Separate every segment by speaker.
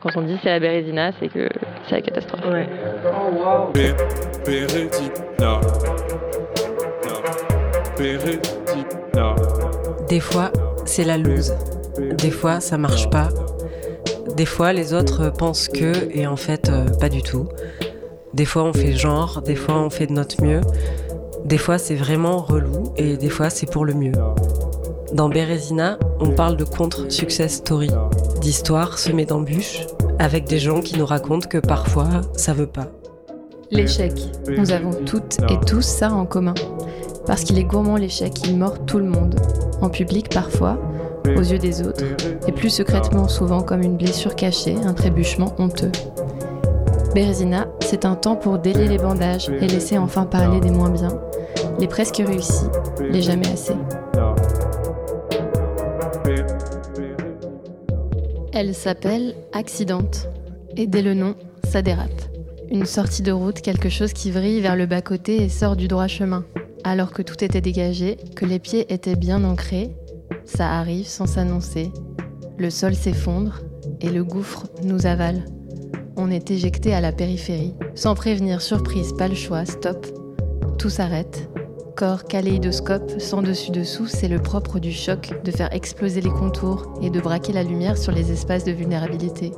Speaker 1: Quand on dit c'est la Bérésina, c'est que c'est la catastrophe.
Speaker 2: Ouais. Des fois, c'est la loose. Des fois, ça marche pas. Des fois, les autres pensent que, et en fait, euh, pas du tout. Des fois, on fait genre, des fois, on fait de notre mieux. Des fois, c'est vraiment relou, et des fois, c'est pour le mieux. Dans Bérésina, on parle de contre-success story, d'histoires semées d'embûches, avec des gens qui nous racontent que parfois, ça veut pas.
Speaker 3: L'échec. Nous avons toutes et tous ça en commun. Parce qu'il est gourmand l'échec, il mord tout le monde. En public parfois, aux yeux des autres, et plus secrètement souvent comme une blessure cachée, un trébuchement honteux. Bérésina, c'est un temps pour délier les bandages et laisser enfin parler des moins bien, les presque réussis, les jamais assez. Elle s'appelle Accidente. Et dès le nom, ça dérape. Une sortie de route, quelque chose qui vrille vers le bas-côté et sort du droit chemin. Alors que tout était dégagé, que les pieds étaient bien ancrés, ça arrive sans s'annoncer. Le sol s'effondre et le gouffre nous avale. On est éjecté à la périphérie. Sans prévenir, surprise, pas le choix, stop. Tout s'arrête. Corps kaléidoscope, sans dessus-dessous, c'est le propre du choc de faire exploser les contours et de braquer la lumière sur les espaces de vulnérabilité.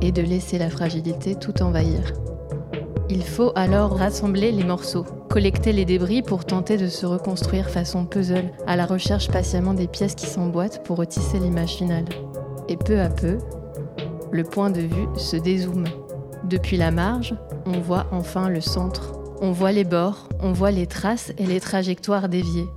Speaker 3: Et de laisser la fragilité tout envahir. Il faut alors rassembler les morceaux, collecter les débris pour tenter de se reconstruire façon puzzle, à la recherche patiemment des pièces qui s'emboîtent pour retisser l'image finale. Et peu à peu, le point de vue se dézoome. Depuis la marge, on voit enfin le centre. On voit les bords, on voit les traces et les trajectoires déviées.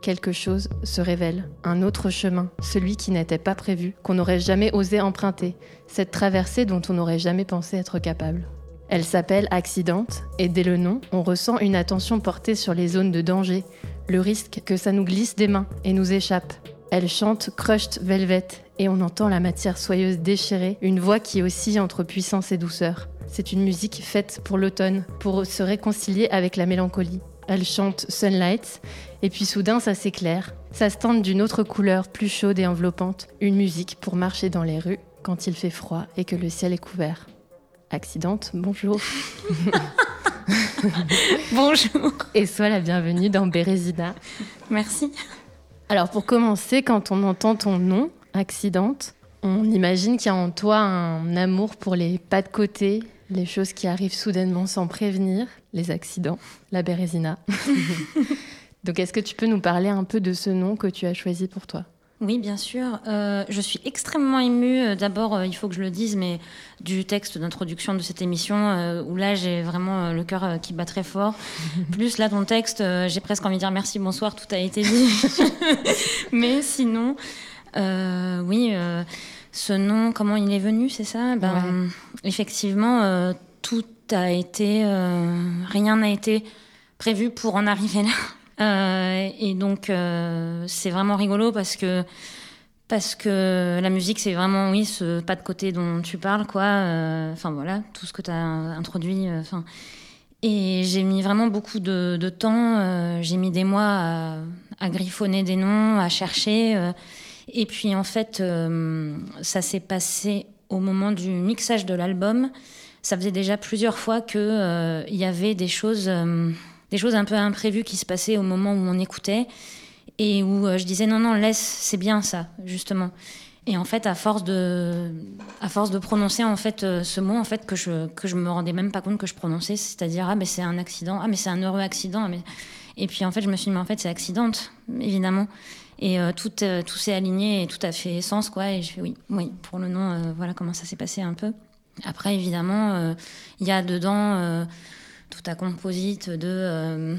Speaker 3: Quelque chose se révèle, un autre chemin, celui qui n'était pas prévu, qu'on n'aurait jamais osé emprunter, cette traversée dont on n'aurait jamais pensé être capable. Elle s'appelle Accidente, et dès le nom, on ressent une attention portée sur les zones de danger, le risque que ça nous glisse des mains et nous échappe. Elle chante Crushed Velvet, et on entend la matière soyeuse déchirée, une voix qui oscille entre puissance et douceur. C'est une musique faite pour l'automne, pour se réconcilier avec la mélancolie. Elle chante Sunlight, et puis soudain ça s'éclaire. Ça se tente d'une autre couleur, plus chaude et enveloppante. Une musique pour marcher dans les rues quand il fait froid et que le ciel est couvert. Accidente, bonjour.
Speaker 4: Bonjour.
Speaker 3: Et sois la bienvenue dans Bérésina.
Speaker 4: Merci.
Speaker 3: Alors pour commencer, quand on entend ton nom, Accidente, on imagine qu'il y a en toi un amour pour les pas de côté, les choses qui arrivent soudainement sans prévenir, les accidents, la Bérésina. Donc est-ce que tu peux nous parler un peu de ce nom que tu as choisi pour toi?
Speaker 4: Oui, bien sûr. Euh, je suis extrêmement émue. euh, D'abord, euh, il faut que je le dise, mais du texte d'introduction de cette émission, euh, où là, j'ai vraiment le cœur qui bat très fort. Plus là, ton texte, j'ai presque envie de dire merci, bonsoir, tout a été dit. mais sinon, oui, ce nom, comment il est venu, c'est ça? Ben, Effectivement, tout a été, rien n'a été prévu pour en arriver là. Euh, et donc, euh, c'est vraiment rigolo parce que, parce que la musique, c'est vraiment, oui, ce pas de côté dont tu parles, quoi. Euh, Enfin, voilà, tout ce que tu as introduit. et j'ai mis vraiment beaucoup de, temps. j'ai mis des mois à, griffonner des noms, à chercher. et puis, en fait, ça s'est passé au moment du mixage de l'album. Ça faisait déjà plusieurs fois qu'il il y avait des choses. Des choses un peu imprévues qui se passaient au moment où on écoutait et où euh, je disais non non laisse c'est bien ça justement. Et en fait à force de à force de prononcer en fait euh, ce mot en fait que je que je me rendais même pas compte que je prononçais c'est-à-dire ah mais c'est un accident ah mais c'est un heureux accident ah, mais... et puis en fait je me suis dit mais en fait c'est accidente évidemment. Et euh, tout tout s'est aligné et tout a fait sens quoi. Et je fais oui oui pour le nom voilà comment ça s'est passé un peu. Après évidemment il y a dedans tout un composite de, euh,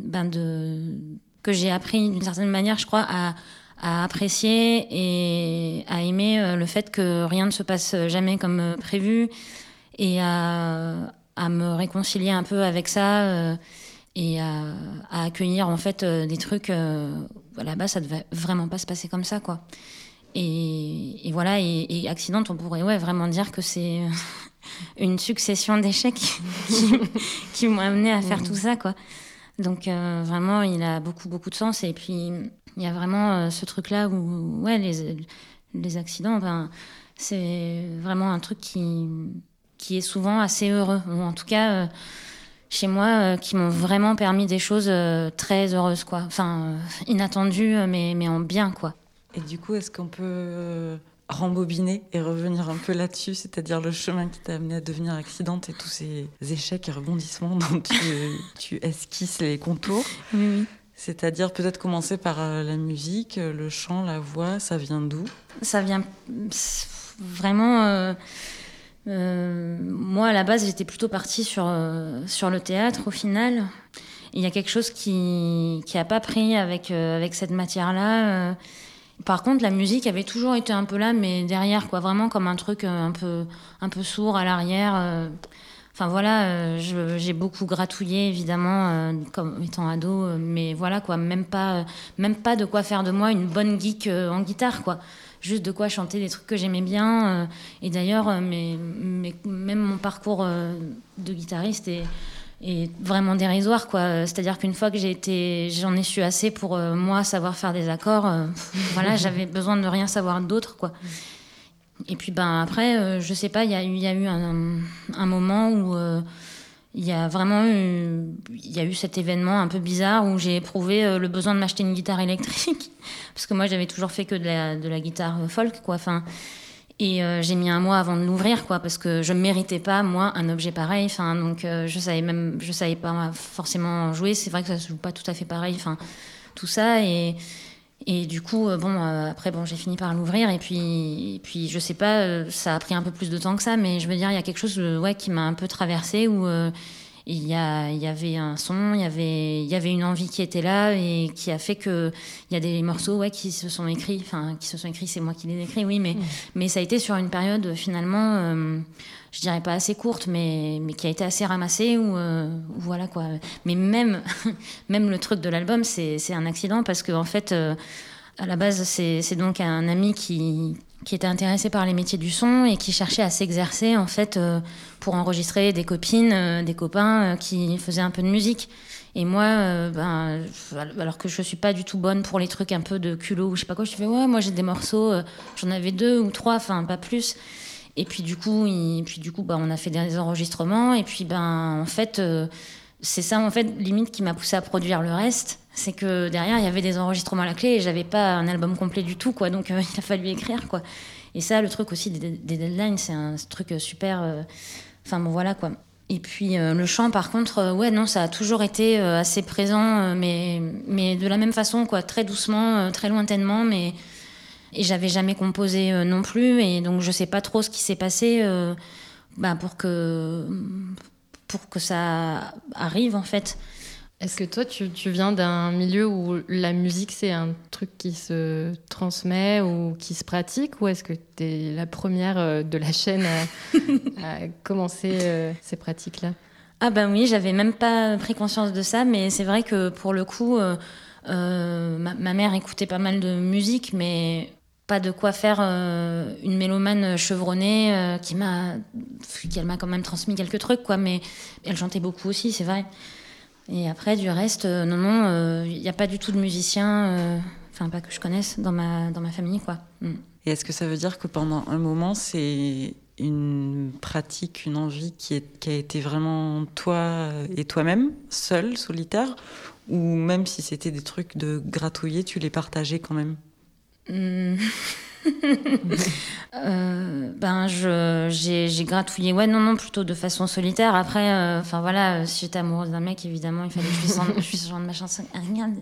Speaker 4: ben de que j'ai appris d'une certaine manière, je crois, à, à apprécier et à aimer euh, le fait que rien ne se passe jamais comme euh, prévu et à, à me réconcilier un peu avec ça et à, à accueillir en fait des trucs base ça devait vraiment pas se passer comme ça quoi. Et, et voilà et, et accident on pourrait ouais vraiment dire que c'est une succession d'échecs qui, qui m'ont amené à faire tout ça quoi donc euh, vraiment il a beaucoup beaucoup de sens et puis il y a vraiment euh, ce truc là où ouais les les accidents enfin c'est vraiment un truc qui, qui est souvent assez heureux. Ou en tout cas, euh, chez moi, euh, qui m'ont vraiment permis des choses euh, très heureuses, quoi. Enfin, inattendues, mais, mais en bien, quoi.
Speaker 5: Et du coup, est-ce qu'on peut rembobiner et revenir un peu là-dessus, c'est-à-dire le chemin qui t'a amené à devenir accidente et tous ces échecs et rebondissements dont tu, tu esquisses les contours
Speaker 4: Oui, oui.
Speaker 5: C'est-à-dire peut-être commencer par la musique, le chant, la voix, ça vient d'où?
Speaker 4: Ça vient vraiment. Euh, euh, moi, à la base, j'étais plutôt partie sur, euh, sur le théâtre au final. Il y a quelque chose qui n'a pas pris avec, avec cette matière-là. Par contre, la musique avait toujours été un peu là, mais derrière, quoi, vraiment comme un truc un peu, un peu sourd à l'arrière. Enfin voilà, j'ai beaucoup gratouillé évidemment comme étant ado, mais voilà quoi, même pas, même pas de quoi faire de moi une bonne geek en guitare quoi juste de quoi chanter des trucs que j'aimais bien. Euh, et d'ailleurs, euh, même mon parcours euh, de guitariste est, est vraiment dérisoire quoi. C'est-à-dire qu'une fois que j'ai été j'en ai su assez pour moi savoir faire des accords voilà j'avais besoin de rien savoir d'autre quoi. Et puis ben après je sais pas il y a eu il y a eu un, un moment où il y a vraiment eu, il y a eu cet événement un peu bizarre où j'ai éprouvé euh, le besoin de m'acheter une guitare électrique. Parce que moi j'avais toujours fait que de la, de la guitare folk quoi. Enfin et euh, j'ai mis un mois avant de l'ouvrir quoi parce que je ne méritais pas moi un objet pareil enfin donc euh, je savais même je savais pas forcément jouer c'est vrai que ça se joue pas tout à fait pareil enfin tout ça et et du coup, bon, après, bon, j'ai fini par l'ouvrir. Et puis, et puis, je sais pas, ça a pris un peu plus de temps que ça, mais je veux dire, il y a quelque chose, ouais, qui m'a un peu traversé où il y, a, il y avait un son, il y avait, il y avait une envie qui était là et qui a fait que il y a des morceaux ouais, qui se sont écrits, enfin qui se sont écrits, c'est moi qui les ai écrits, oui, mais, mmh. mais ça a été sur une période finalement, euh, je dirais pas assez courte, mais, mais qui a été assez ramassée ou euh, voilà quoi. Mais même, même le truc de l'album, c'est un accident parce que en fait, euh, à la base, c'est donc un ami qui, qui était intéressé par les métiers du son et qui cherchait à s'exercer en fait euh, pour enregistrer des copines, euh, des copains euh, qui faisaient un peu de musique. Et moi, ben, alors que je suis pas du tout bonne pour les trucs un peu de culot ou je sais pas quoi, je fais ouais, moi j'ai des morceaux, j'en avais deux ou trois, enfin pas plus. Et puis du coup, puis du coup, ben, on a fait des enregistrements et puis ben en fait, c'est ça en fait limite qui m'a poussé à produire le reste c'est que derrière il y avait des enregistrements à la clé et j'avais pas un album complet du tout quoi. Donc euh, il a fallu écrire quoi. Et ça le truc aussi des, deadlines c'est un truc super euh, enfin bon voilà quoi. Et puis euh, le chant par contre ouais non ça a toujours été assez présent mais mais de la même façon quoi très doucement très lointainement mais et j'avais jamais composé non plus. Et donc je sais pas trop ce qui s'est passé bah, pour que pour que ça arrive en fait
Speaker 3: est-ce que toi, tu, viens d'un milieu où la musique, c'est un truc qui se transmet ou qui se pratique Ou est-ce que tu es la première euh, de la chaîne à, commencer euh, ces pratiques-là?
Speaker 4: Ah ben oui, j'avais même pas pris conscience de ça, mais c'est vrai que pour le coup, euh, ma, mère écoutait pas mal de musique, mais pas de quoi faire une mélomane chevronnée qui m'a, qu'elle m'a quand même transmis quelques trucs, quoi. Mais elle chantait beaucoup aussi, c'est vrai. Et après, du reste, euh, non, non, il euh, n'y a pas du tout de musiciens, euh, enfin, pas que je connaisse, dans ma, dans ma famille, quoi. Mm.
Speaker 5: Et est-ce que ça veut dire que pendant un moment, c'est une pratique, une envie qui, est, qui a été vraiment toi et toi-même, seul, solitaire? Ou même si c'était des trucs de gratouiller, tu les partageais quand même?
Speaker 4: Mm. euh, ben j'ai gratouillé. Ouais non non plutôt de façon solitaire. Après euh, enfin voilà si j'étais amoureuse d'un mec évidemment il fallait que je chante, je genre de ma chanson ah, regarde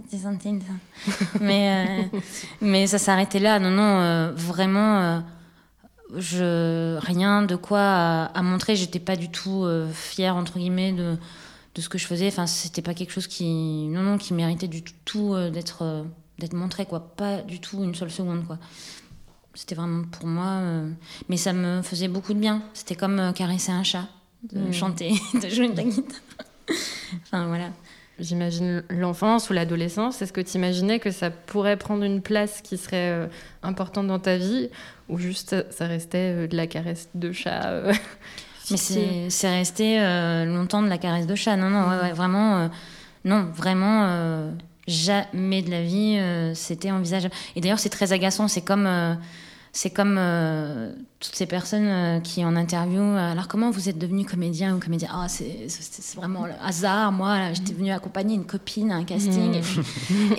Speaker 4: mais euh, mais ça s'arrêtait là. Non non euh, vraiment je rien de quoi à, à montrer. J'étais pas du tout fière entre guillemets de de ce que je faisais. Enfin c'était pas quelque chose qui non non qui méritait du tout d'être d'être montré quoi. Pas du tout une seule seconde quoi c'était vraiment pour moi. Euh, mais ça me faisait beaucoup de bien. C'était comme euh, caresser un chat, de mm. chanter, de jouer de la guitare. enfin, voilà.
Speaker 3: J'imagine l'enfance ou l'adolescence. Est-ce que tu imaginais que ça pourrait prendre une place qui serait euh, importante dans ta vie ou juste ça restait de la caresse de chat
Speaker 4: Mais c'est resté longtemps de la caresse de chat. Non, non, ouais, vraiment. non, vraiment jamais de la vie c'était envisageable. Et d'ailleurs, c'est très agaçant. C'est comme c'est comme euh, toutes ces personnes euh, qui en interview. euh, Alors comment vous êtes devenu comédien ou comédien Ah c'est vraiment le hasard. Moi j'étais venue accompagner une copine à un casting. Et et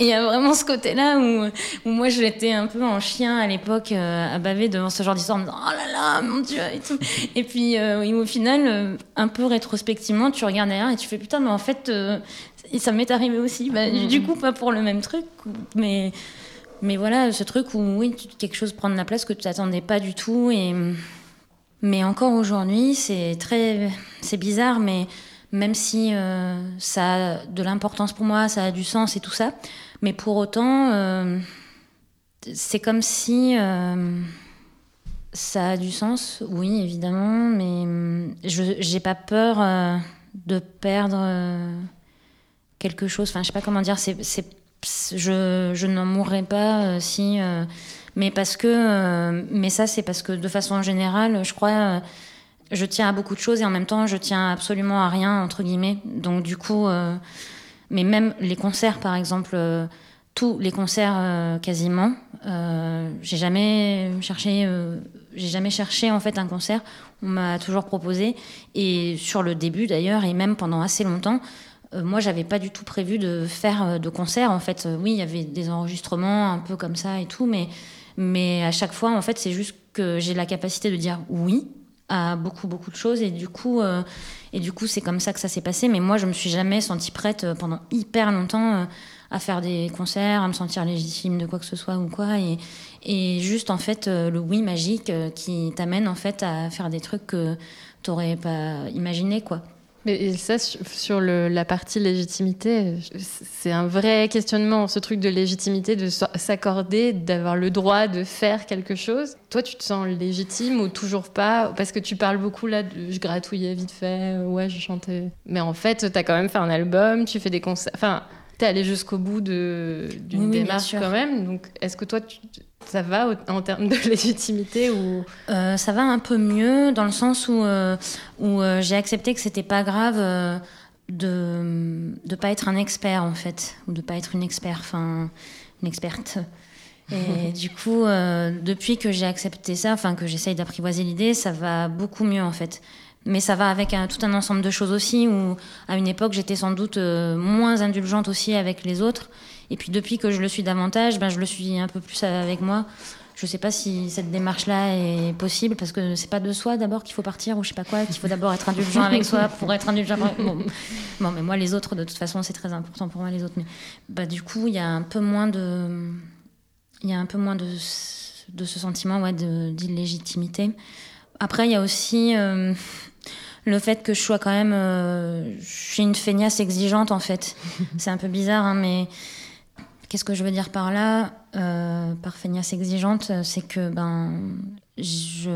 Speaker 4: il y a vraiment ce côté-là où, où moi j'étais un peu en chien à l'époque à baver devant ce genre d'histoire en me disant oh là là mon dieu et tout. Et puis oui, au final, un peu rétrospectivement, tu regardes derrière et tu fais putain mais en fait et ça m'est arrivé aussi. Bah, Du coup pas pour le même truc, mais mais voilà, ce truc où oui, quelque chose prend de la place que tu t'attendais pas du tout. Et... Mais encore aujourd'hui, c'est très. C'est bizarre, mais même si euh, ça a de l'importance pour moi, ça a du sens et tout ça, mais pour autant, euh, c'est comme si. euh, ça a du sens, oui, évidemment, mais je j'ai pas peur de perdre quelque chose. Enfin, je sais pas comment dire. C'est, je, je n'en mourrai pas euh, si. euh, mais parce que. euh, mais ça, c'est parce que de façon générale, je crois. je tiens à beaucoup de choses et en même temps, je tiens absolument à rien, entre guillemets. Donc, du coup. mais même les concerts, par exemple. tous les concerts quasiment. J'ai jamais cherché, j'ai jamais cherché en fait un concert. On m'a toujours proposé et sur le début d'ailleurs et même pendant assez longtemps, moi j'avais pas du tout prévu de faire euh, de concert. En fait, Euh, oui, il y avait des enregistrements un peu comme ça et tout, mais mais à chaque fois en fait c'est juste que j'ai la capacité de dire oui à beaucoup beaucoup de choses et du coup euh, et du coup c'est comme ça que ça s'est passé. Mais moi je me suis jamais sentie prête euh, pendant hyper longtemps. euh, à faire des concerts, à me sentir légitime de quoi que ce soit ou quoi. Et, et juste, en fait, euh, le oui magique euh, qui t'amène, en fait, à faire des trucs que t'aurais pas imaginé, quoi.
Speaker 3: Mais ça, sur la partie légitimité, c'est un vrai questionnement, ce truc de légitimité, de s'accorder, d'avoir le droit de faire quelque chose. Toi, tu te sens légitime ou toujours pas? Parce que tu parles beaucoup là, je gratouillais vite fait, ouais, je chantais. Mais en fait, t'as quand même fait un album, tu fais des concerts. Enfin, t'es allé jusqu'au bout d'une
Speaker 4: Oui,
Speaker 3: démarche quand même. Donc, est-ce que toi, tu- ça va en termes de légitimité ou?
Speaker 4: Euh, ça va un peu mieux dans le sens où, euh, où euh, j'ai accepté que c'était pas grave de de pas être un expert en fait ou de pas être une expert, enfin une experte. Et du coup, depuis que j'ai accepté ça, enfin que j'essaye d'apprivoiser l'idée, ça va beaucoup mieux en fait. Mais ça va avec un- tout un ensemble de choses aussi où à une époque j'étais sans doute euh, moins indulgente aussi avec les autres. Et puis depuis que je le suis davantage, ben, je le suis un peu plus avec moi. Je sais pas si cette démarche-là est possible parce que c'est pas de soi d'abord qu'il faut partir ou je sais pas quoi, qu'il faut d'abord être indulgent avec soi pour être indulgent. avec- Bon, bon, mais moi les autres de toute façon c'est très important pour moi les autres. Mais bah du coup il y a un peu moins de, il y a un peu moins de, de ce sentiment ouais d'illégitimité. Après il y a aussi euh, le fait que je sois quand même, euh, je suis une feignasse exigeante en fait. c'est un peu bizarre hein, mais Qu'est-ce que je veux dire par là Euh, Par feignasse exigeante, c'est que ben je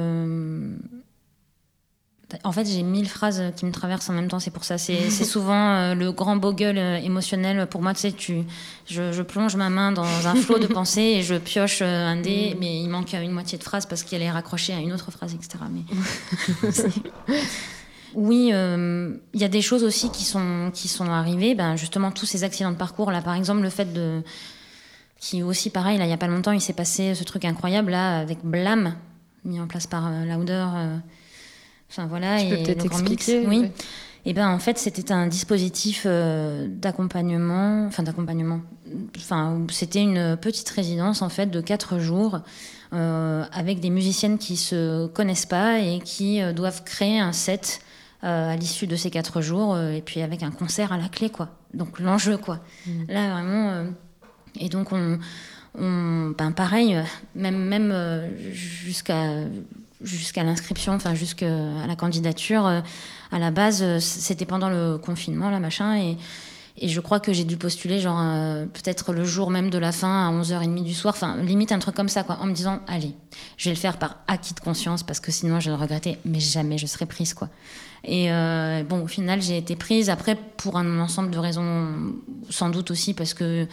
Speaker 4: en fait, j'ai mille phrases qui me traversent en même temps, c'est pour ça. C'est c'est souvent euh, le grand beau gueule euh, émotionnel. Pour moi, tu sais, tu, je, je plonge ma main dans un flot de pensées et je pioche euh, un dé, mais il manque une moitié de phrase parce qu'elle est raccrochée à une autre phrase, etc. Mais oui, euh, il y a des choses aussi qui sont, qui sont arrivées. Ben, justement, tous ces accidents de parcours, là, par exemple, le fait de. Qui aussi, pareil, là, il n'y a pas longtemps, il s'est passé ce truc incroyable, là, avec Blam, mis en place par euh, Lauder. euh, Enfin, voilà.
Speaker 3: Tu
Speaker 4: et
Speaker 3: peut-être
Speaker 4: Mix.
Speaker 3: expliquer,
Speaker 4: Oui.
Speaker 3: ouais.
Speaker 4: Et ben en fait, c'était un dispositif euh, d'accompagnement, enfin d'accompagnement. Enfin, c'était une petite résidence en fait de quatre jours avec des musiciennes qui se connaissent pas et qui doivent créer un set à l'issue de ces quatre jours euh, et puis avec un concert à la clé quoi. Donc l'enjeu quoi. Là vraiment. euh, et donc on, on ben pareil, euh, même même euh, jusqu'à jusqu'à l'inscription, enfin jusqu'à la candidature. euh, à la base, euh, c'était pendant le confinement, là, machin, et, et je crois que j'ai dû postuler, genre, euh, peut-être le jour même de la fin, à 11h30 du soir, enfin, limite un truc comme ça, quoi, en me disant, allez, je vais le faire par acquis de conscience, parce que sinon, je le regrettais, mais jamais je serais prise, quoi. Et euh, bon, au final, j'ai été prise, après, pour un ensemble de raisons, sans doute aussi, parce que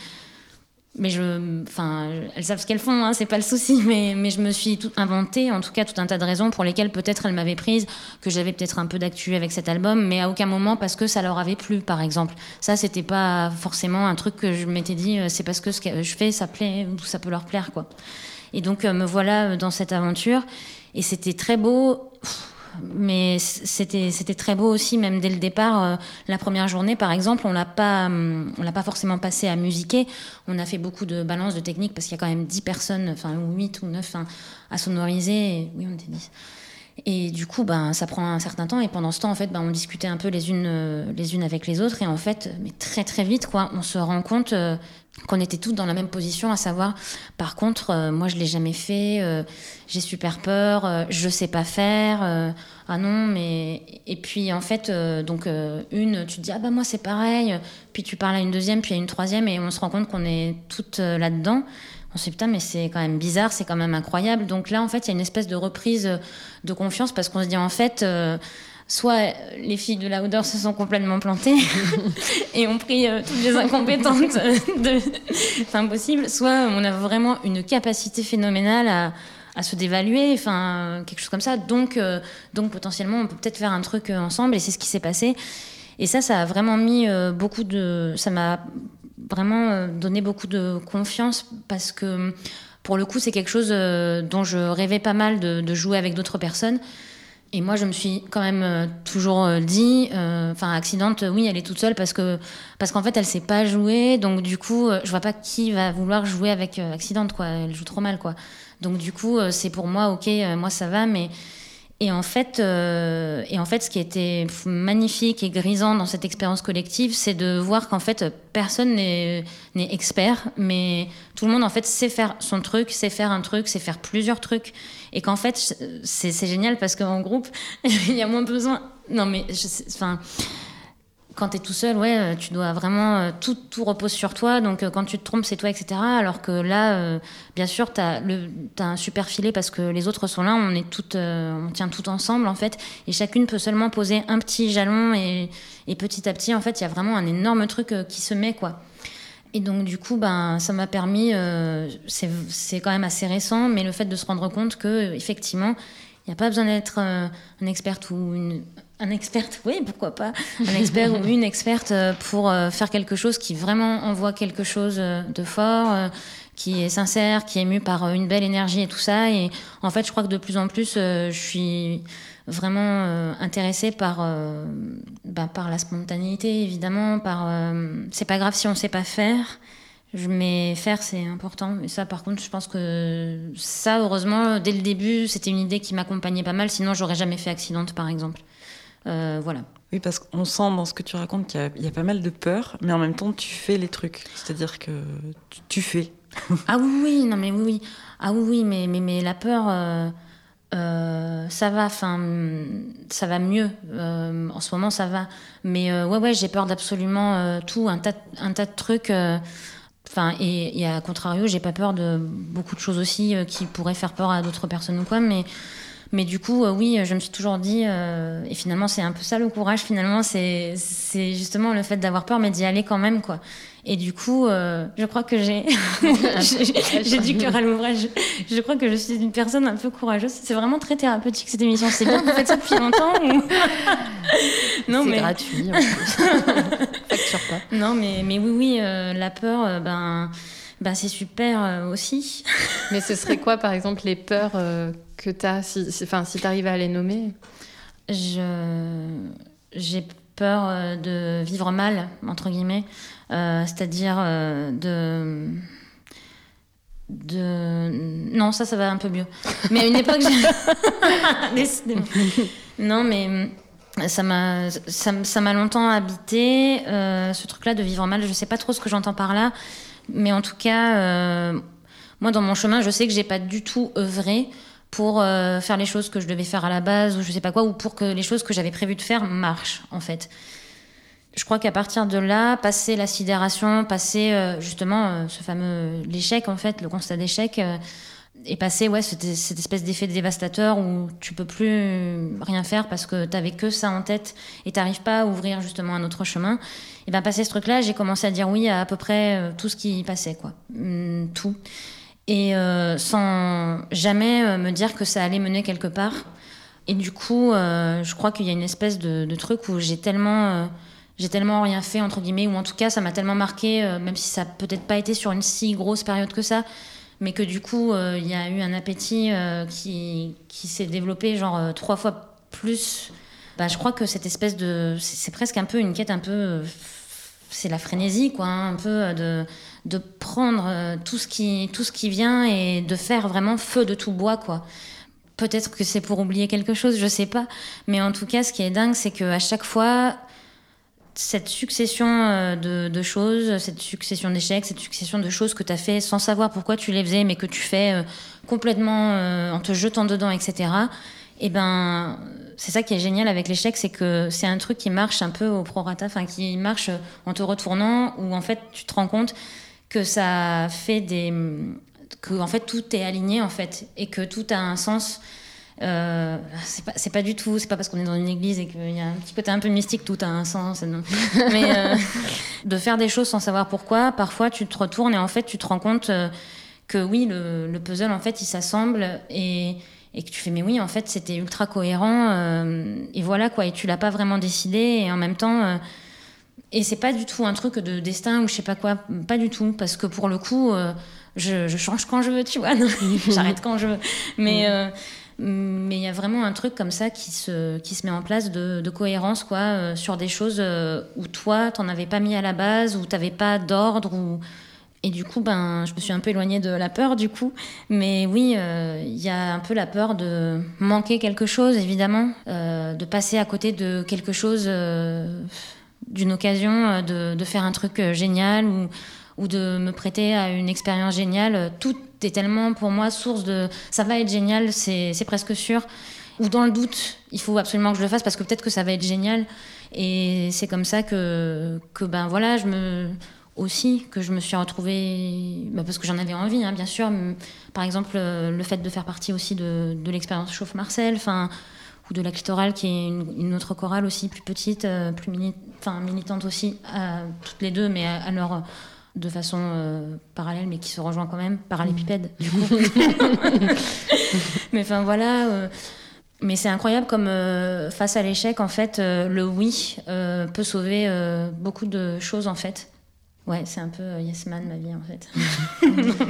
Speaker 4: mais je, enfin, elles savent ce qu'elles font, hein, c'est pas le souci. Mais, mais je me suis tout inventé, en tout cas, tout un tas de raisons pour lesquelles peut-être elles m'avaient prise, que j'avais peut-être un peu d'actu avec cet album, mais à aucun moment parce que ça leur avait plu, par exemple. Ça, c'était pas forcément un truc que je m'étais dit, euh, c'est parce que ce que je fais, ça plaît ou ça peut leur plaire, quoi. Et donc me voilà dans cette aventure. Et c'était très beau. Mais c'était c'était très beau aussi, même dès le départ. la première journée, par exemple, on l'a pas hum, on l'a pas forcément passé à musiquer. On a fait beaucoup de balances de technique parce qu'il y a quand même 10 personnes, enfin 8 ou 9 hein, à sonoriser. oui, on était 10. Et du coup, ben, ça prend un certain temps. Et pendant ce temps, en fait, ben, on discutait un peu les unes, euh, les unes avec les autres. Et en fait, mais très très vite, quoi, on se rend compte euh, qu'on était toutes dans la même position, à savoir, par contre, euh, moi, je l'ai jamais fait. j'ai super peur. je sais pas faire. ah non, mais et puis en fait, donc une, tu te dis ah bah moi c'est pareil. Puis tu parles à une deuxième, puis à une troisième, et on se rend compte qu'on est toutes là-dedans on se dit putain mais c'est quand même bizarre, c'est quand même incroyable. Donc là en fait il y a une espèce de reprise de confiance parce qu'on se dit en fait euh, soit les filles de la odeur se sont complètement plantées et ont pris euh, toutes les incompétentes de... c'est impossible, soit on a vraiment une capacité phénoménale à, se dévaluer, enfin quelque chose comme ça. Donc, euh, donc potentiellement on peut peut-être faire un truc ensemble et c'est ce qui s'est passé. Et ça, ça a vraiment mis beaucoup de, ça m'a vraiment euh, donné beaucoup de confiance parce que pour le coup, c'est quelque chose euh, dont je rêvais pas mal de, jouer avec d'autres personnes. Et moi, je me suis quand même euh, toujours dit, enfin, accidente, oui, elle est toute seule parce que parce qu'en fait, elle sait pas jouer. Donc du coup, je vois pas qui va vouloir jouer avec accidente, quoi. Elle joue trop mal, quoi. Donc du coup, c'est pour moi, ok, moi ça va, mais et en fait, euh, et en fait, ce qui était magnifique et grisant dans cette expérience collective, c'est de voir qu'en fait, personne n'est expert, mais tout le monde en fait sait faire son truc, sait faire un truc, sait faire plusieurs trucs, et qu'en fait, c'est génial parce qu'en groupe, il y a moins besoin. Non, mais enfin quand tu es tout seul, ouais, euh, tu dois vraiment. Euh, tout, tout repose sur toi. Donc, euh, quand tu te trompes, c'est toi, etc. Alors que là, bien sûr, tu as, un super filet parce que les autres sont là. On, est toutes, on tient tout ensemble, en fait. Et chacune peut seulement poser un petit jalon. Et, et petit à petit, en fait, il y a vraiment un énorme truc qui se met, quoi. Et donc, du coup, ben, ça m'a permis. c'est quand même assez récent, mais le fait de se rendre compte que, effectivement, il n'y a pas besoin d'être un expert ou une un expert, oui, pourquoi pas, un expert ou une experte euh, pour euh, faire quelque chose qui vraiment envoie quelque chose euh, de fort, qui est sincère, qui est ému par une belle énergie et tout ça. Et en fait, je crois que de plus en plus, je suis vraiment intéressée par, bah, par la spontanéité, évidemment, par c'est pas grave si on sait pas faire. Mais faire, c'est important. Et ça, par contre, je pense que ça, heureusement, dès le début, c'était une idée qui m'accompagnait pas mal. Sinon, j'aurais jamais fait accidente, par exemple. Euh, voilà.
Speaker 5: Oui, parce qu'on sent dans ce que tu racontes qu'il y, a pas mal de peur, mais en même temps, tu fais les trucs. C'est-à-dire que tu, fais.
Speaker 4: Ah oui, oui, non, mais oui, oui. Ah oui, oui, mais, mais, mais la peur, euh, euh, ça va, enfin, ça va mieux. en ce moment, ça va. Mais ouais, ouais, j'ai peur d'absolument tout, un tas, un tas de trucs. Enfin, et, à contrario, j'ai pas peur de beaucoup de choses aussi qui pourraient faire peur à d'autres personnes ou quoi, mais mais du coup, euh, oui, je me suis toujours dit, euh, et finalement, c'est un peu ça le courage, finalement, c'est justement le fait d'avoir peur, mais d'y aller quand même, quoi. Et du coup, euh, je crois que j'ai j'ai du cœur à l'ouvrage. Je crois que je suis une personne un peu courageuse. C'est vraiment très thérapeutique cette émission. C'est bien, vous faites ça depuis longtemps
Speaker 1: Non, mais gratuit. Facture pas.
Speaker 4: Non, mais mais oui, oui, la peur, ben ben c'est super aussi.
Speaker 3: mais ce serait quoi, par exemple, les peurs que tu as, si, enfin, si tu arrives à les nommer?
Speaker 4: J'ai peur euh, de vivre mal, entre guillemets, euh, c'est-à-dire euh, de. De... Non, ça, ça va un peu mieux. Mais à une époque, non, mais ça m'a ça, m'a longtemps habité ce truc-là de vivre mal. Je sais pas trop ce que j'entends par là, mais en tout cas, moi dans mon chemin, je sais que j'ai pas du tout œuvré pour euh, faire les choses que je devais faire à la base ou je sais pas quoi, ou pour que les choses que j'avais prévu de faire marchent en fait. Je crois qu'à partir de là, passer la sidération, passer euh, justement euh, ce fameux l'échec en fait, le constat d'échec, et passer ouais cette, espèce d'effet dévastateur où tu peux plus rien faire parce que t'avais que ça en tête et t'arrives pas à ouvrir justement un autre chemin. Et ben passer ce truc-là, j'ai commencé à dire oui à à peu près tout ce qui passait quoi, mmh, tout et euh, sans jamais euh, me dire que ça allait mener quelque part. Et du coup, euh, je crois qu'il y a une espèce de, truc où j'ai tellement, j'ai tellement rien fait entre guillemets, ou en tout cas ça m'a tellement marqué, même si ça peut-être pas été sur une si grosse période que ça, mais que du coup, il y a eu un appétit qui, qui s'est développé genre trois fois plus. Bah, je crois que cette espèce de. C'est presque un peu une quête un peu. C'est la frénésie, quoi, hein, un peu de, de prendre tout ce, qui, tout ce qui vient et de faire vraiment feu de tout bois, quoi. Peut-être que c'est pour oublier quelque chose, je sais pas. Mais en tout cas, ce qui est dingue, c'est qu'à chaque fois, cette succession euh, de, choses, cette succession d'échecs, cette succession de choses que tu as fait sans savoir pourquoi tu les faisais, mais que tu fais euh, complètement euh, en te jetant dedans, etc. Et eh ben, c'est ça qui est génial avec l'échec, c'est que c'est un truc qui marche un peu au prorata, enfin qui marche en te retournant, où en fait tu te rends compte que ça fait des que en fait tout est aligné en fait et que tout a un sens. Euh, c'est pas, pas, du tout, c'est pas parce qu'on est dans une église et qu'il y a un petit côté un peu mystique, tout a un sens. Mais euh, de faire des choses sans savoir pourquoi, parfois tu te retournes et en fait tu te rends compte euh, que oui, le, le puzzle en fait il s'assemble et, et, que tu fais mais oui, en fait c'était ultra cohérent et voilà quoi, et tu l'as pas vraiment décidé et en même temps. et c'est pas du tout un truc de destin ou je sais pas quoi, pas du tout, parce que pour le coup je, change quand je veux, tu vois. J'arrête quand je veux. Mais mm. Mais il y a vraiment un truc comme ça qui se, qui se met en place de, cohérence quoi, euh, sur des choses euh, où toi, t'en avais pas mis à la base, où t'avais pas d'ordre. Ou... Et du coup, ben, je me suis un peu éloignée de la peur, du coup. Mais oui, il y a un peu la peur de manquer quelque chose, évidemment, de passer à côté de quelque chose, d'une occasion, de, de, faire un truc génial ou ou de me prêter à une expérience géniale. Tout est tellement pour moi source de ça va être génial, c'est presque sûr. Ou dans le doute, il faut absolument que je le fasse parce que peut-être que ça va être génial. Et c'est comme ça que, que ben voilà, je me aussi que je me suis retrouvée, ben parce que j'en avais envie, hein, bien sûr. Par exemple, le fait de faire partie aussi de, de l'expérience Chauffe Marcel, enfin, ou de la clitorale, qui est une, autre chorale aussi plus petite, euh, plus militante aussi, toutes les deux, mais à leur de façon euh, parallèle, mais qui se rejoint quand même, parallépipède, du coup. mais enfin voilà. Euh, mais c'est incroyable comme euh, face à l'échec, en fait, le oui peut sauver beaucoup de choses, en fait. Ouais, c'est un peu yes man ma vie, en fait.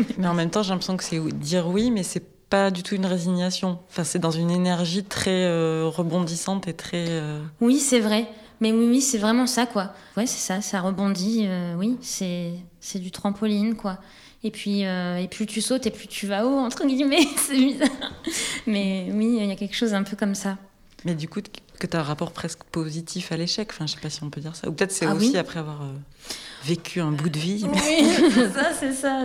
Speaker 5: mais en même temps, j'ai l'impression que c'est dire oui, mais c'est pas du tout une résignation. Enfin, c'est dans une énergie très rebondissante et très.
Speaker 4: Oui, c'est vrai. Mais oui, oui, c'est vraiment ça, quoi. Ouais, c'est ça, ça rebondit. Euh, oui, c'est c'est du trampoline, quoi. Et puis, euh, et plus tu sautes et plus tu vas haut, entre guillemets. c'est bizarre. Mais oui, il y a quelque chose un peu comme ça.
Speaker 5: Mais du coup, que tu as un rapport presque positif à l'échec, enfin, je sais pas si on peut dire ça. Ou peut-être c'est ah aussi après avoir euh, vécu un bout de vie.
Speaker 4: Oui, c'est ça, c'est ça.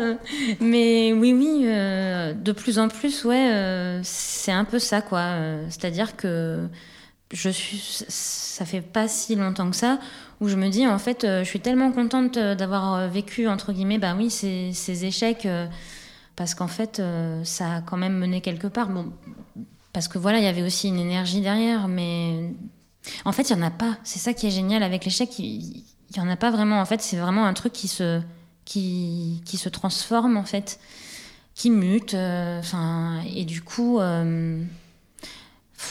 Speaker 4: Mais oui, oui, de plus en plus, ouais, c'est un peu ça, quoi. C'est-à-dire que je suis, ça fait pas si longtemps que ça, où je me dis, en fait, euh, je suis tellement contente euh, d'avoir euh, vécu, entre guillemets, bah oui, ces, ces échecs, parce qu'en fait, ça a quand même mené quelque part. Bon, parce que voilà, il y avait aussi une énergie derrière, mais en fait, il n'y en a pas. C'est ça qui est génial avec l'échec, il n'y en a pas vraiment. En fait, c'est vraiment un truc qui se, qui, qui se transforme, en fait, qui mute. Enfin, et du coup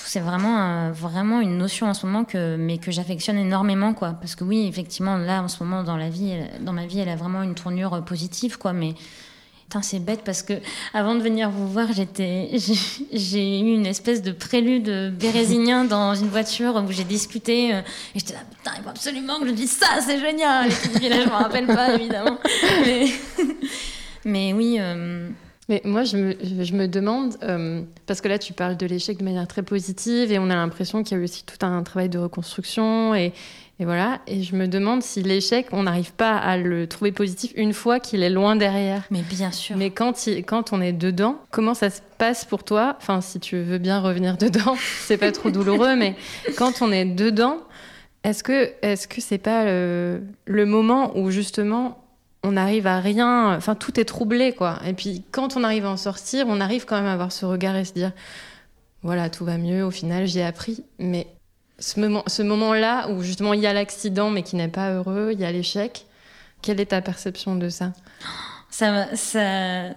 Speaker 4: c'est vraiment, euh, vraiment une notion en ce moment que, mais que j'affectionne énormément, quoi. Parce que oui, effectivement, là, en ce moment, dans la vie, dans ma vie, elle a vraiment une tournure euh, positive, quoi. Mais c'est bête parce que avant de venir vous voir, j'étais, j'ai eu une espèce de prélude bérésinien dans une voiture où j'ai discuté. Euh, et j'étais là, putain, il faut absolument que je dise ça, c'est génial. Et là, je me rappelle pas, évidemment. Mais, mais oui.
Speaker 3: Mais moi, je me, je me demande, euh, parce que là, tu parles de l'échec de manière très positive et on a l'impression qu'il y a eu aussi tout un travail de reconstruction et, et voilà. Et je me demande si l'échec, on n'arrive pas à le trouver positif une fois qu'il est loin derrière.
Speaker 4: Mais bien sûr.
Speaker 3: Mais quand, il, quand on est dedans, comment ça se passe pour toi? Enfin, si tu veux bien revenir dedans, c'est pas trop douloureux, mais quand on est dedans, est-ce que est-ce que c'est pas le, le moment où justement on arrive à rien, enfin tout est troublé quoi. Et puis quand on arrive à en sortir, on arrive quand même à avoir ce regard et se dire voilà, tout va mieux, au final j'ai appris. Mais ce moment, ce moment-là où justement il y a l'accident mais qui n'est pas heureux, il y a l'échec, quelle est ta perception de ça?
Speaker 4: Ça, ça,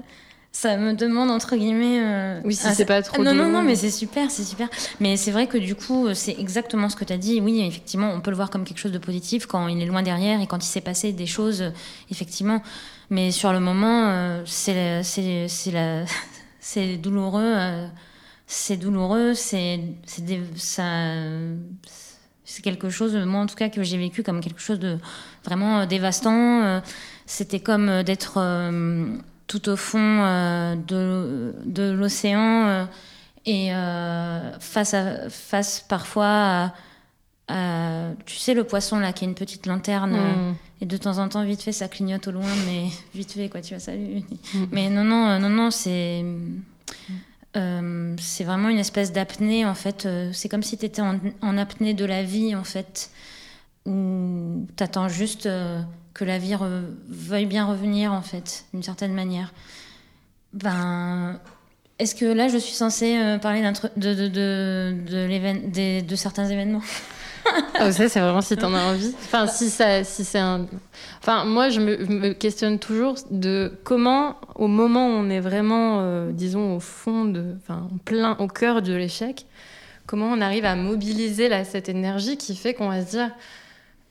Speaker 4: ça me demande entre guillemets. euh,
Speaker 3: Oui, si
Speaker 4: ah,
Speaker 3: c'est pas trop
Speaker 4: Non, non, non, mais c'est super, c'est super. Mais c'est vrai que du coup, c'est exactement ce que tu as dit. Oui, effectivement, on peut le voir comme quelque chose de positif quand il est loin derrière et quand il s'est passé des choses, euh, effectivement. Mais sur le moment, euh, c'est c'est c'est la c'est douloureux. euh, c'est douloureux. C'est ça. C'est quelque chose, moi en tout cas, que j'ai vécu comme quelque chose de vraiment dévastant. C'était comme d'être tout au fond euh, de, de l'océan euh, et euh, face, à, face parfois à, à- Tu sais, le poisson là qui a une petite lanterne
Speaker 3: Mm.
Speaker 4: et de temps en temps, vite fait, ça clignote au loin, mais vite fait, quoi, tu vois, salut.
Speaker 3: Mm.
Speaker 4: Mais non, non, non, non, c'est. euh, c'est vraiment une espèce d'apnée en fait. Euh, C'est comme si tu étais en, en apnée de la vie en fait, où tu attends juste euh, que la vie veuille bien revenir en fait, d'une certaine manière. Ben, est-ce que là je suis censée euh, parler de, certains événements?
Speaker 3: Ah, ça, c'est vraiment si t'en as envie. Enfin, si, ça, si c'est un. Enfin, moi, je me, questionne toujours de comment, au moment où on est vraiment, euh, disons, au fond, de, enfin, en plein, au cœur de l'échec, comment on arrive à mobiliser cette énergie qui fait qu'on va se dire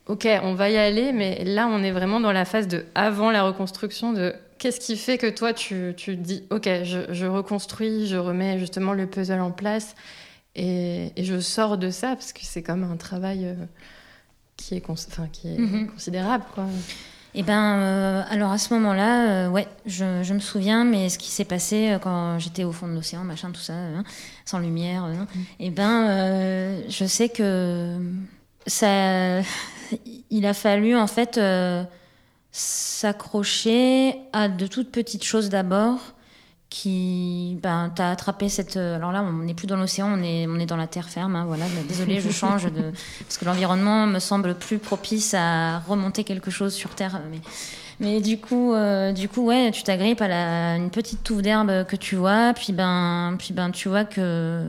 Speaker 3: Ok, on va y aller, mais là, on est vraiment dans la phase de avant la reconstruction de qu'est-ce qui fait que toi, tu, tu dis Ok, je, je reconstruis, je remets justement le puzzle en place. Et, et je sors de ça parce que c'est comme un travail euh, qui est, cons- enfin, qui est
Speaker 4: Mhm.
Speaker 3: considérable. Quoi.
Speaker 4: Eh ben, euh, alors à ce moment-là, euh, ouais, je, je me souviens, mais ce qui s'est passé euh, quand j'étais au fond de l'océan, machin, tout ça, hein, sans lumière, hein, eh ben, je sais que ça, il a fallu en fait euh, s'accrocher à de toutes petites choses d'abord. Qui, ben, t'as attrapé cette. euh, Alors là, on n'est plus dans l'océan, on est, on est dans la terre ferme. hein, voilà, désolée, je change de parce que l'environnement me semble plus propice à remonter quelque chose sur terre. Mais, mais du coup, euh, du coup, ouais, tu t'agrippes à une petite touffe d'herbe que tu vois, puis ben, puis ben, tu vois que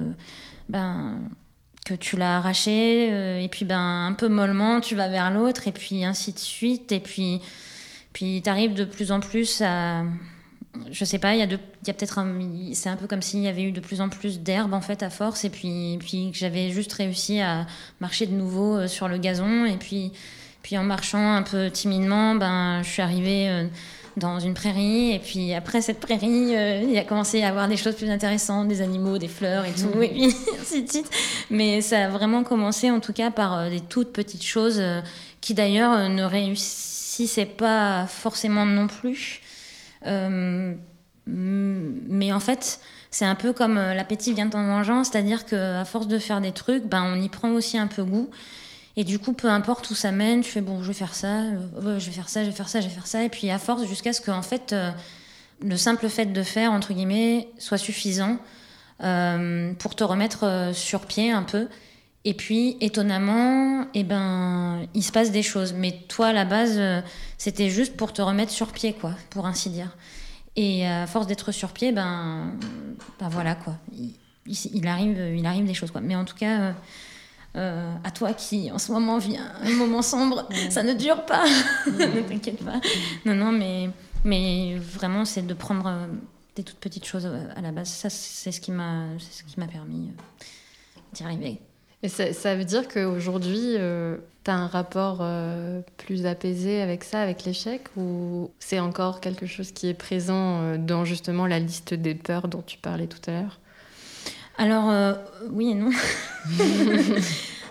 Speaker 4: ben que tu l'as arraché, euh, et puis ben un peu mollement, tu vas vers l'autre, et puis ainsi de suite, et puis puis t'arrives de plus en plus à je sais pas, il y a, de- y peut-être. C'est un peu comme s'il y avait eu de plus en plus d'herbe en fait à force, et puis, puis que j'avais juste réussi à marcher de nouveau euh, sur le gazon, et puis, puis en marchant un peu timidement, ben, je suis arrivée euh, dans une prairie, et puis après cette prairie, euh, il a commencé à avoir des choses plus intéressantes, des animaux, des fleurs et tout, et puis ainsi de suite. Mais ça a vraiment commencé en tout cas par euh, des toutes petites choses euh, qui d'ailleurs ne réussissaient pas forcément non plus. Mais en fait, c'est un peu comme l'appétit vient en mangeant, c'est-à-dire qu'à force de faire des trucs, ben, on y prend aussi un peu goût. Et du coup, peu importe où ça mène, tu fais bon, je vais faire ça, euh, je vais faire ça, je vais faire ça, je vais faire ça. Et puis à force, jusqu'à ce que en fait, euh, le simple fait de faire, entre guillemets, soit suffisant euh, pour te remettre sur pied un peu. Et puis, étonnamment, eh ben, il se passe des choses. Mais toi, à la base, c'était juste pour te remettre sur pied, quoi, pour ainsi dire. Et à force d'être sur pied, ben, ben voilà, quoi. Il- il arrive, il arrive des choses, quoi. Mais en tout cas, euh, euh, à toi qui, en ce moment, vit un moment sombre, ça ne dure pas. ne t'inquiète pas. Non, non, mais, mais vraiment, c'est de prendre euh, des toutes petites choses euh, à la base. Ça, c'est ce qui m'a, c'est ce qui m'a permis euh, d'y arriver.
Speaker 3: Et ça, ça veut dire qu'aujourd'hui, tu as un rapport euh, plus apaisé avec ça, avec l'échec, ou c'est encore quelque chose qui est présent euh, dans justement la liste des peurs dont tu parlais tout à l'heure?
Speaker 4: Alors, euh, oui et non.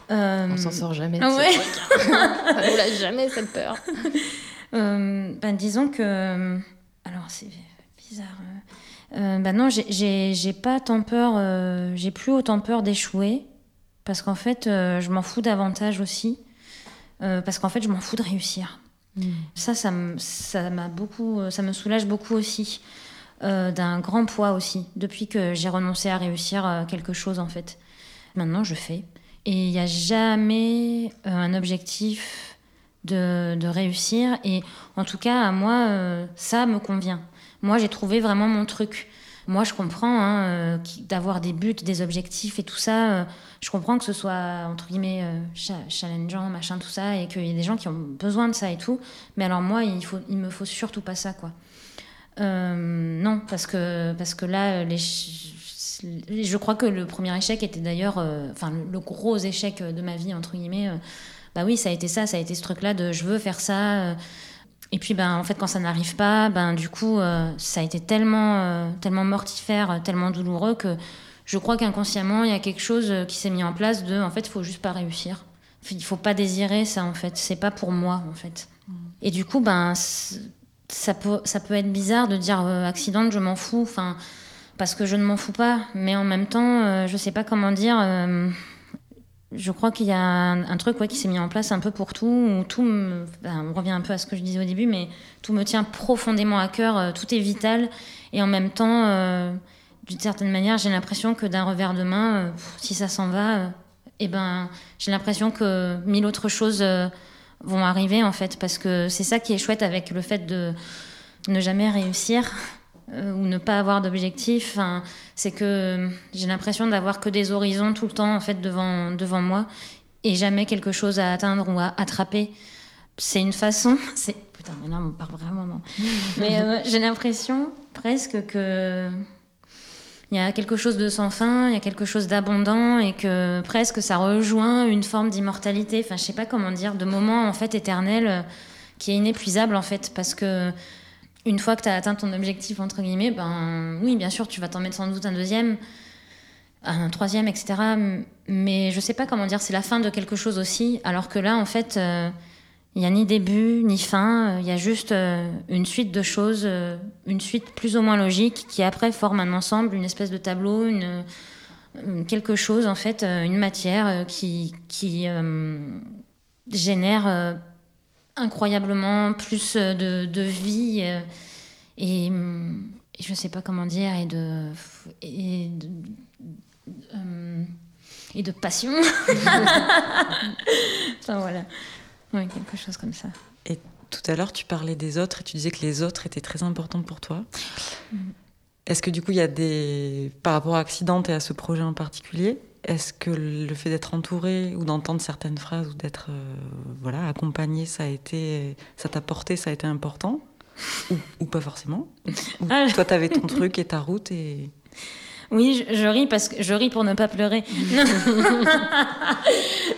Speaker 4: Euh,
Speaker 3: On s'en sort jamais de
Speaker 4: ah ouais.
Speaker 3: truc. Jamais cette peur.
Speaker 4: Euh, ben, disons que. Alors, c'est bizarre. euh. Euh, ben non, j'ai- pas tant peur. euh, j'ai plus autant peur d'échouer. Parce qu'en fait, euh, je m'en fous davantage aussi. Euh, parce qu'en fait, je m'en fous de réussir. Ça, ça ça m'a beaucoup. Ça me soulage beaucoup aussi. Euh, D'un grand poids aussi. Depuis que j'ai renoncé à réussir euh, quelque chose, en fait. Maintenant, je fais. Et il n'y a jamais euh, un objectif de, de réussir. Et en tout cas, à moi, ça me convient. Moi, j'ai trouvé vraiment mon truc. Moi, je comprends hein, d'avoir des buts, des objectifs et tout ça. je comprends que ce soit, entre guillemets, cha- challengeant, machin, tout ça, et qu'il y ait des gens qui ont besoin de ça et tout. Mais alors, moi, il, faut, il me faut surtout pas ça, quoi. Non, parce que, parce que là, les, je crois que le premier échec était d'ailleurs, enfin, le, gros échec de ma vie, entre guillemets, bah oui, ça a été ça, ça a été ce truc-là de je veux faire ça. et puis, ben, en fait, quand ça n'arrive pas, ben, du coup, ça a été tellement, tellement mortifère, tellement douloureux que je crois qu'inconsciemment, il y a quelque chose qui s'est mis en place de, en fait, il faut juste pas réussir. Il faut pas désirer ça, en fait. C'est pas pour moi, en fait. Et du coup, ben, ça peut, ça peut être bizarre de dire euh, accident, je m'en fous. Enfin, parce que je ne m'en fous pas. Mais en même temps, euh, je sais pas comment dire. Euh, je crois qu'il y a un, truc qui s'est mis en place un peu pour tout. Où tout ben, on revient un peu à ce que je disais au début, mais tout me tient profondément à cœur. tout est vital. Et en même temps d'une certaine manière, j'ai l'impression que d'un revers de main, euh, si ça s'en va, euh, eh ben, j'ai l'impression que mille autres choses euh, vont arriver en fait, parce que c'est ça qui est chouette avec le fait de ne jamais réussir ou ne pas avoir d'objectif. c'est que j'ai l'impression d'avoir que des horizons tout le temps en fait devant devant moi et jamais quelque chose à atteindre ou à attraper. C'est une façon. C'est putain, mais là on parle vraiment non. mais j'ai l'impression presque que il y a quelque chose de sans fin, il y a quelque chose d'abondant et que presque ça rejoint une forme d'immortalité. Enfin, je sais pas comment dire, de moment en fait éternel euh, qui est inépuisable en fait parce que une fois que tu as atteint ton objectif entre guillemets, ben oui, bien sûr, tu vas t'en mettre sans doute un deuxième, un troisième, etc. Mais je sais pas comment dire, c'est la fin de quelque chose aussi. Alors que là, en fait, euh, il n'y a ni début, ni fin, euh, il y a juste euh, une suite de choses, euh, une suite plus ou moins logique qui après forme un ensemble, une espèce de tableau, une, quelque chose en fait, une matière qui, qui génère incroyablement plus de, de vie et, je ne sais pas comment dire, et de... Et de, et de passion. enfin voilà. Oui, quelque chose comme ça.
Speaker 5: Et tout à l'heure, tu parlais des autres et tu disais que les autres étaient très importants pour toi. Mm. Est-ce que du coup, il y a des. Par rapport à Accident et à ce projet en particulier, est-ce que le fait d'être entouré ou d'entendre certaines phrases ou d'être euh, voilà, accompagné, ça a été. Ça t'a porté, ça a été important? Ou, pas forcément? Ah. Toi, tu avais ton truc et ta route et.
Speaker 4: Oui, je, ris parce que je ris pour ne pas pleurer.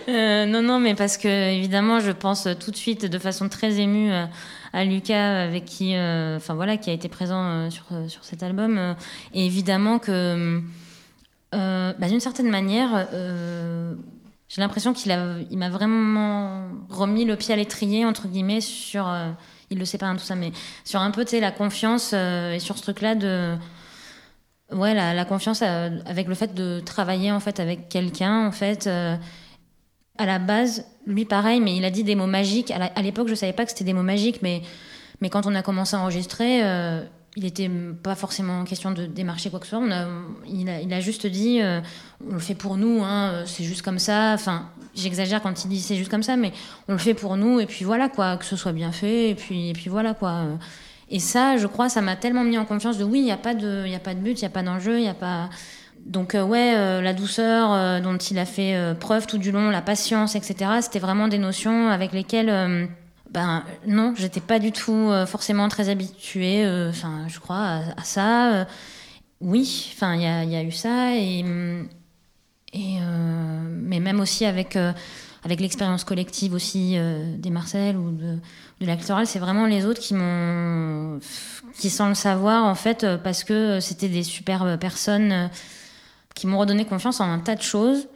Speaker 4: Euh, non, non, mais parce que évidemment, je pense tout de suite de façon très émue euh, à Lucas, avec qui, euh, enfin voilà, qui a été présent sur, sur cet album. et évidemment que, bah, d'une certaine manière, j'ai l'impression qu'il a, il m'a vraiment remis le pied à l'étrier entre guillemets sur, il le sait pas hein, tout ça, mais sur un peu, tu sais, la confiance et sur ce truc-là de ouais, la, confiance euh, avec le fait de travailler en fait avec quelqu'un en fait. Euh, à la base, lui pareil, mais il a dit des mots magiques. À l'époque, je savais pas que c'était des mots magiques, mais mais quand on a commencé à enregistrer, euh, il n'était pas forcément question de démarcher quoi que ce soit. On a, il, a, il, a, juste dit, on le fait pour nous, hein, c'est juste comme ça. Enfin, j'exagère quand il dit c'est juste comme ça, mais on le fait pour nous, et puis voilà quoi, que ce soit bien fait, et puis, et puis voilà quoi. Et ça, je crois, ça m'a tellement mis en confiance de oui, il n'y a, pas de, a pas de but, il n'y a pas d'enjeu, il n'y a pas. Donc, euh, ouais, euh, la douceur euh, dont il a fait preuve tout du long, la patience, etc., c'était vraiment des notions avec lesquelles. ben non, j'étais pas du tout forcément très habituée, enfin, je crois, à, ça. oui, enfin, il y a, y a, eu ça, et, et mais même aussi avec avec l'expérience collective aussi des Marcel ou de, de l'actoral, c'est vraiment les autres qui m'ont, qui sans le savoir en fait, euh, parce que c'était des superbes personnes euh, qui m'ont redonné confiance en un tas de choses,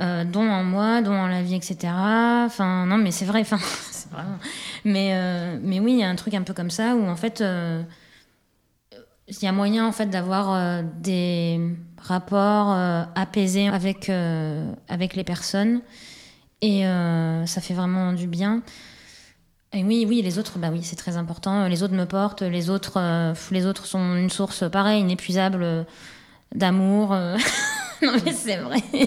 Speaker 4: euh, dont en moi, dont en la vie, etc. Enfin, non, mais c'est vrai. Enfin, c'est vraiment... Mais, mais oui, il y a un truc un peu comme ça où en fait, il y a moyen en fait d'avoir des rapports apaisés avec avec les personnes et ça fait vraiment du bien. Et oui, oui, les autres, bah oui, c'est très important. Les autres me portent, les autres, euh, les autres sont une source, pareil, inépuisable euh, d'amour. Euh. non mais c'est vrai.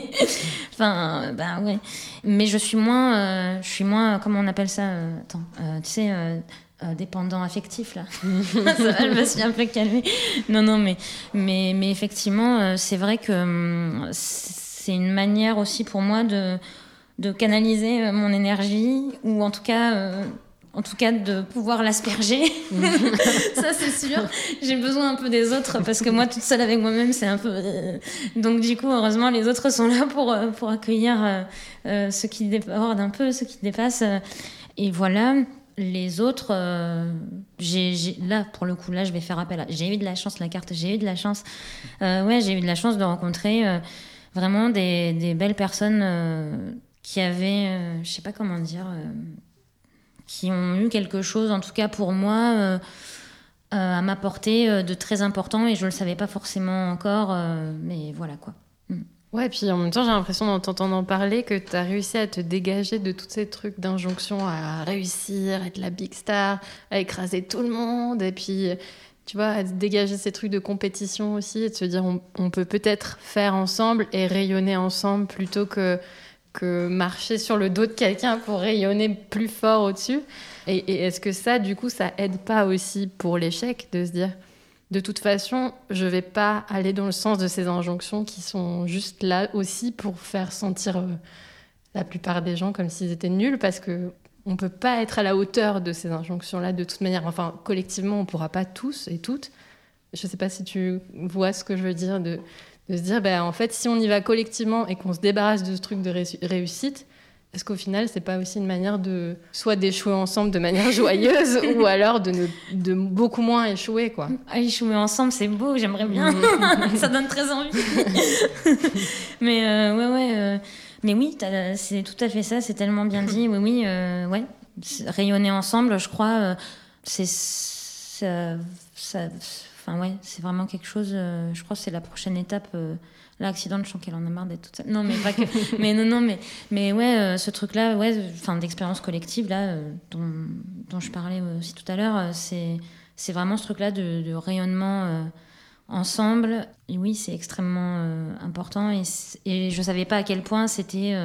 Speaker 4: enfin, bah ouais. Mais je suis moins, je suis moins, comment on appelle ça Attends, tu sais, dépendant affectif là. ça va, je me suis un peu calmée. Non, non, mais, mais, mais effectivement, c'est vrai que hum, c'est une manière aussi pour moi de de canaliser mon énergie ou en tout cas en tout cas de pouvoir l'asperger. ça, c'est sûr. J'ai besoin un peu des autres parce que moi, toute seule avec moi-même, c'est un peu. Euh, donc, du coup, heureusement, les autres sont là pour, euh, pour accueillir euh, ce qui déborde un peu, ce qui dépasse. Et voilà. Les autres, j'ai, là, pour le coup, là, je vais faire appel à. J'ai eu de la chance, la carte, j'ai eu de la chance. ouais, j'ai eu de la chance de rencontrer vraiment des, des, belles personnes qui avaient, je sais pas comment dire qui ont eu quelque chose, en tout cas pour moi, euh, euh, à m'apporter euh, de très important et je le savais pas forcément encore, mais voilà quoi.
Speaker 3: Mm. Ouais, puis en même temps, j'ai l'impression, en t'entendant parler, que tu as réussi à te dégager de tous ces trucs d'injonction à réussir, être la big star, à écraser tout le monde, et puis, tu vois, à dégager ces trucs de compétition aussi, et de se dire, on peut peut-être faire ensemble et rayonner ensemble plutôt que que marcher sur le dos de quelqu'un pour rayonner plus fort au-dessus. Et, est-ce que ça, du coup, ça aide pas aussi pour l'échec de se dire, de toute façon, je vais pas aller dans le sens de ces injonctions qui sont juste là aussi pour faire sentir euh, la plupart des gens comme s'ils étaient nuls parce que on peut pas être à la hauteur de ces injonctions-là de toute manière. Enfin, collectivement, on pourra pas tous et toutes. Je sais pas si tu vois ce que je veux dire de de se dire, ben, en fait, si on y va collectivement et qu'on se débarrasse de ce truc de réussite, est-ce qu'au final, c'est pas aussi une manière de soit d'échouer ensemble de manière joyeuse ou alors de, de beaucoup moins échouer quoi?
Speaker 4: Ah, Échouer ensemble, c'est beau, j'aimerais bien. Ça donne très envie. mais euh, ouais, ouais. Euh, mais oui, c'est tout à fait ça, c'est tellement bien dit. Oui, oui, euh, ouais. Rayonner ensemble, je crois, c'est ça, ça Enfin, ouais, c'est vraiment quelque chose. Euh, je crois que c'est la prochaine étape. Euh, L'accident, je sens qu'elle en a marre d'être toute seule. Non, mais pas que. mais non, non, mais, mais ouais, euh, ce truc-là, ouais, enfin, d'expérience collective, là, dont, dont, je parlais aussi tout à l'heure, c'est, c'est vraiment ce truc-là de, de rayonnement ensemble. Et oui, c'est extrêmement important. Et, et je savais pas à quel point c'était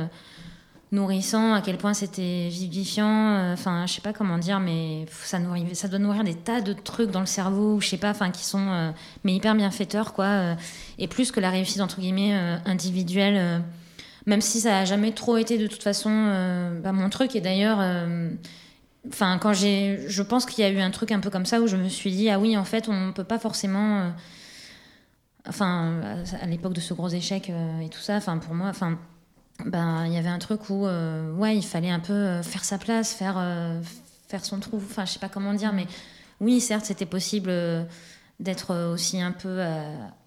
Speaker 4: nourrissant, à quel point c'était vivifiant. Euh, enfin, je sais pas comment dire, mais ça, nourrit, ça doit nourrir des tas de trucs dans le cerveau, je sais pas, enfin, qui sont euh, mais hyper bienfaiteurs, quoi. Euh, et plus que la réussite entre guillemets individuelle, même si ça a jamais trop été de toute façon bah, mon truc. Et d'ailleurs, enfin, quand j'ai, je pense qu'il y a eu un truc un peu comme ça où je me suis dit ah oui, en fait, on peut pas forcément, enfin, à l'époque de ce gros échec et tout ça, enfin, pour moi, enfin ben il y avait un truc où euh, ouais il fallait un peu euh, faire sa place faire euh, faire son trou enfin je sais pas comment dire mais oui certes c'était possible d'être aussi un peu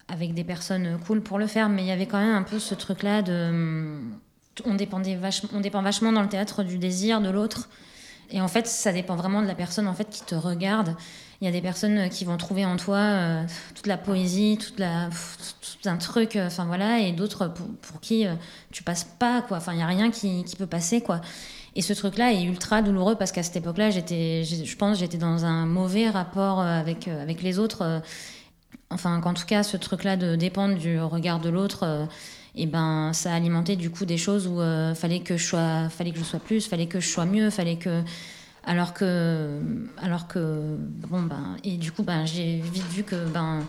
Speaker 4: avec des personnes cool pour le faire mais il y avait quand même un peu ce truc là de on dépendait on dépend vachement dans le théâtre du désir de l'autre. Et en fait ça dépend vraiment de la personne en fait qui te regarde il y a des personnes qui vont trouver en toi toute la poésie toute la un truc, euh, enfin voilà, et d'autres pour, qui euh, tu passes pas, quoi. Enfin, il y a rien qui, peut passer, quoi. Et ce truc-là est ultra douloureux parce qu'à cette époque-là, j'étais, je pense, j'étais dans un mauvais rapport euh, avec, les autres. Enfin, qu'en tout cas, ce truc-là de dépendre du regard de l'autre, et ben, ça a alimenté du coup des choses où fallait que je sois, fallait que je sois plus, fallait que je sois mieux, fallait que alors que alors que bon ben et du coup ben j'ai vite vu que ben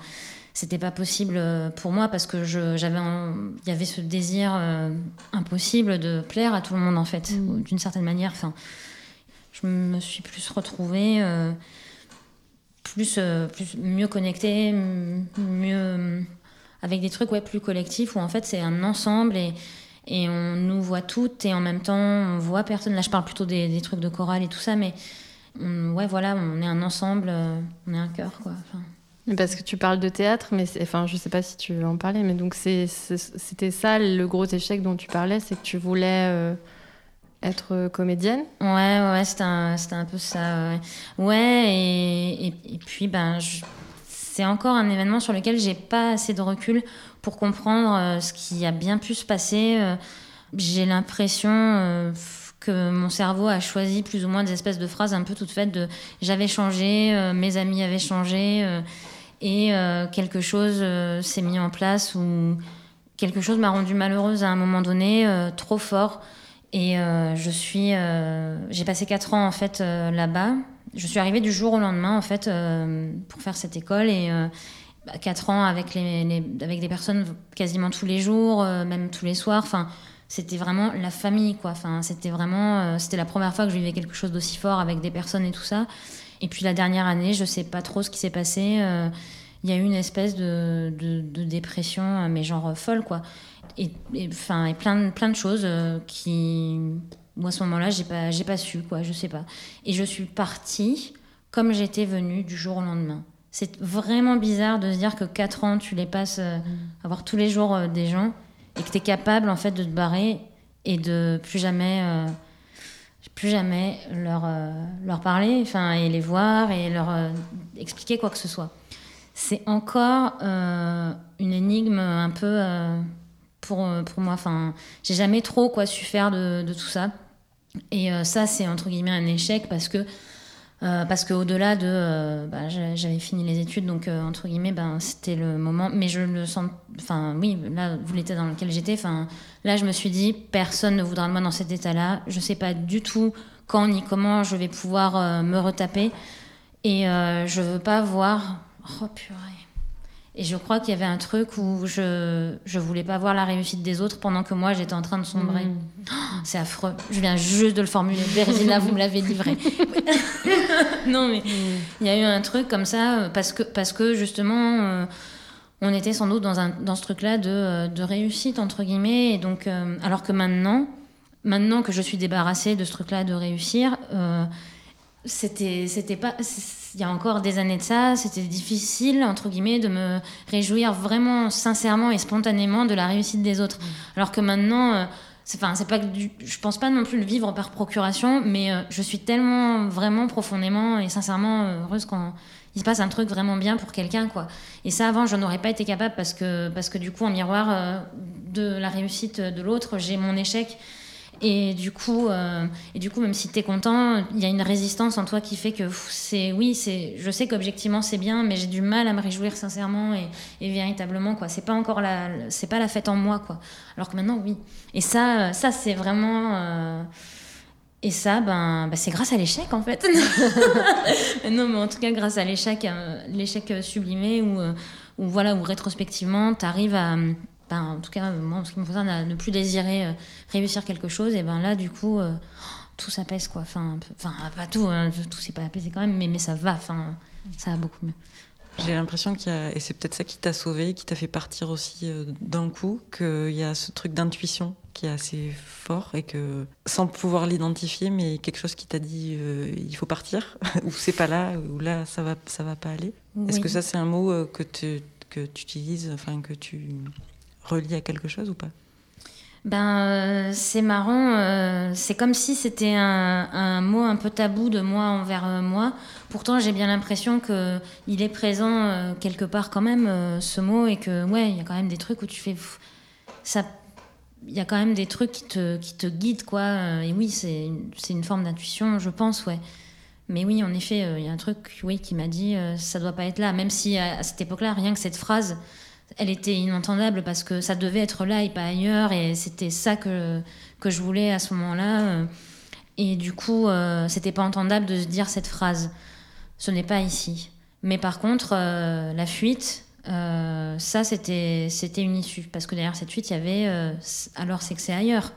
Speaker 4: c'était pas possible euh, pour moi parce que j'avais il y avait ce désir euh, impossible de plaire à tout le monde en fait mm. d'une certaine manière enfin je me suis plus retrouvée euh, plus, plus mieux connectée mieux avec des trucs ouais plus collectifs où en fait c'est un ensemble et et on nous voit toutes et en même temps on voit personne là je parle plutôt des, des trucs de chorale et tout ça mais ouais voilà on est un ensemble on est un cœur quoi enfin,
Speaker 3: parce que tu parles de théâtre, mais enfin, je sais pas si tu veux en parler, mais donc c'était ça le gros échec dont tu parlais, c'est que tu voulais euh, être comédienne?
Speaker 4: Ouais, ouais, c'était un, un, peu ça. Ouais, et, et, puis ben, c'est encore un événement sur lequel j'ai pas assez de recul pour comprendre euh, ce qui a bien pu se passer. Euh, j'ai l'impression que mon cerveau a choisi plus ou moins des espèces de phrases un peu toutes faites de j'avais changé, mes amis avaient changé et euh, quelque chose euh, s'est mis en place ou quelque chose m'a rendue malheureuse à un moment donné, euh, trop fort. Et je suis, j'ai passé quatre ans en fait là-bas. Je suis arrivée du jour au lendemain en fait pour faire cette école et quatre ans avec les, avec des personnes quasiment tous les jours, même tous les soirs. Enfin, c'était vraiment la famille, quoi. Enfin, c'était vraiment, euh, c'était la première fois que je vivais quelque chose d'aussi fort avec des personnes et tout ça. Et puis la dernière année, je sais pas trop ce qui s'est passé. euh, Il y a eu une espèce de, de, dépression, euh, mais genre folle, quoi. Et, et, et plein, plein de choses euh, qui, moi, à ce moment-là, j'ai pas, j'ai pas su, quoi. Je sais pas. Et je suis partie comme j'étais venue du jour au lendemain. C'est vraiment bizarre de se dire que 4 ans, tu les passes euh, à voir tous les jours euh, des gens et que tu es capable en fait de te barrer et de plus jamais euh, plus jamais leur, leur parler enfin et les voir et leur expliquer quoi que ce soit c'est encore une énigme un peu pour, euh, pour moi enfin j'ai jamais trop quoi su faire de, de tout ça et euh, ça c'est entre guillemets un échec parce que euh, parce qu'au-delà de. euh, bah, j'a- j'avais fini les études, donc entre guillemets, ben, c'était le moment. Mais je le sens. Enfin, oui, là, vu l'état dans lequel j'étais, enfin, là, je me suis dit, personne ne voudra de moi dans cet état-là. Je sais pas du tout quand ni comment je vais pouvoir me retaper. Et je veux pas voir. Oh purée. Et je crois qu'il y avait un truc où je je voulais pas voir la réussite des autres pendant que moi j'étais en train de sombrer. Oh, c'est affreux. Je viens juste de le formuler. Bérésina, vous me l'avez livré. non mais il y a eu un truc comme ça euh, parce que parce que justement euh, on était sans doute dans un dans ce truc-là de euh, de réussite entre guillemets et donc euh, alors que maintenant maintenant que je suis débarrassée de ce truc-là de réussir euh, c'était c'était pas il y a encore des années de ça c'était difficile entre guillemets de me réjouir vraiment sincèrement et spontanément de la réussite des autres. Alors que maintenant euh, c'est enfin c'est pas que du, je pense pas non plus le vivre par procuration mais euh, je suis tellement vraiment profondément et sincèrement heureuse quand il se passe un truc vraiment bien pour quelqu'un quoi. Et ça avant je n'aurais pas été capable parce que parce que du coup en miroir euh, de la réussite de l'autre j'ai mon échec et du coup, euh, et du coup, même si t'es content, il y a une résistance en toi qui fait que c'est, oui, c'est, je sais qu'objectivement c'est bien, mais j'ai du mal à me réjouir sincèrement et, et véritablement quoi. C'est pas encore la, c'est pas la fête en moi quoi. Alors que maintenant oui. Et ça, euh, ça c'est vraiment. euh, et ça, ben, ben, c'est grâce à l'échec en fait. non, mais en tout cas grâce à l'échec, l'échec sublimé ou voilà, ou rétrospectivement, t'arrives à ben, en tout cas, moi, en ce qui me concerne, à ne plus désirer euh, réussir quelque chose, et ben là, du coup, euh, tout s'apaise, quoi. Enfin, enfin pas tout, hein, tout s'est pas apaisé quand même, mais, mais ça va, enfin, ça va beaucoup mieux.
Speaker 5: J'ai l'impression qu'il y a, et c'est peut-être ça qui t'a sauvé, qui t'a fait partir aussi euh, d'un coup, qu'il y a ce truc d'intuition qui est assez fort et que, sans pouvoir l'identifier, mais quelque chose qui t'a dit euh, il faut partir, ou c'est pas là, ou là ça va, ça va pas aller. Est-ce que ça c'est un mot euh, que tu que tu utilises, enfin que tu relis à quelque chose ou pas?
Speaker 4: Ben, euh, c'est marrant. euh, c'est comme si c'était un, mot un peu tabou de moi envers euh, moi. Pourtant, j'ai bien l'impression que il est présent quelque part quand même ce mot et que ouais, il y a quand même des trucs où tu fais ça. Il y a quand même des trucs qui te qui te guident quoi. Et oui, c'est une- forme d'intuition, je pense, ouais. Mais oui, en effet, il y a un truc oui qui m'a dit ça doit pas être là. Même si à cette époque-là, rien que cette phrase elle était inentendable parce que ça devait être là et pas ailleurs et c'était ça que, que je voulais à ce moment-là. Et du coup euh, c'était pas entendable de se dire cette phrase. Ce n'est pas ici. Mais par contre euh, la fuite euh, ça c'était une issue. Parce que derrière cette fuite il y avait euh, alors c'est que c'est ailleurs.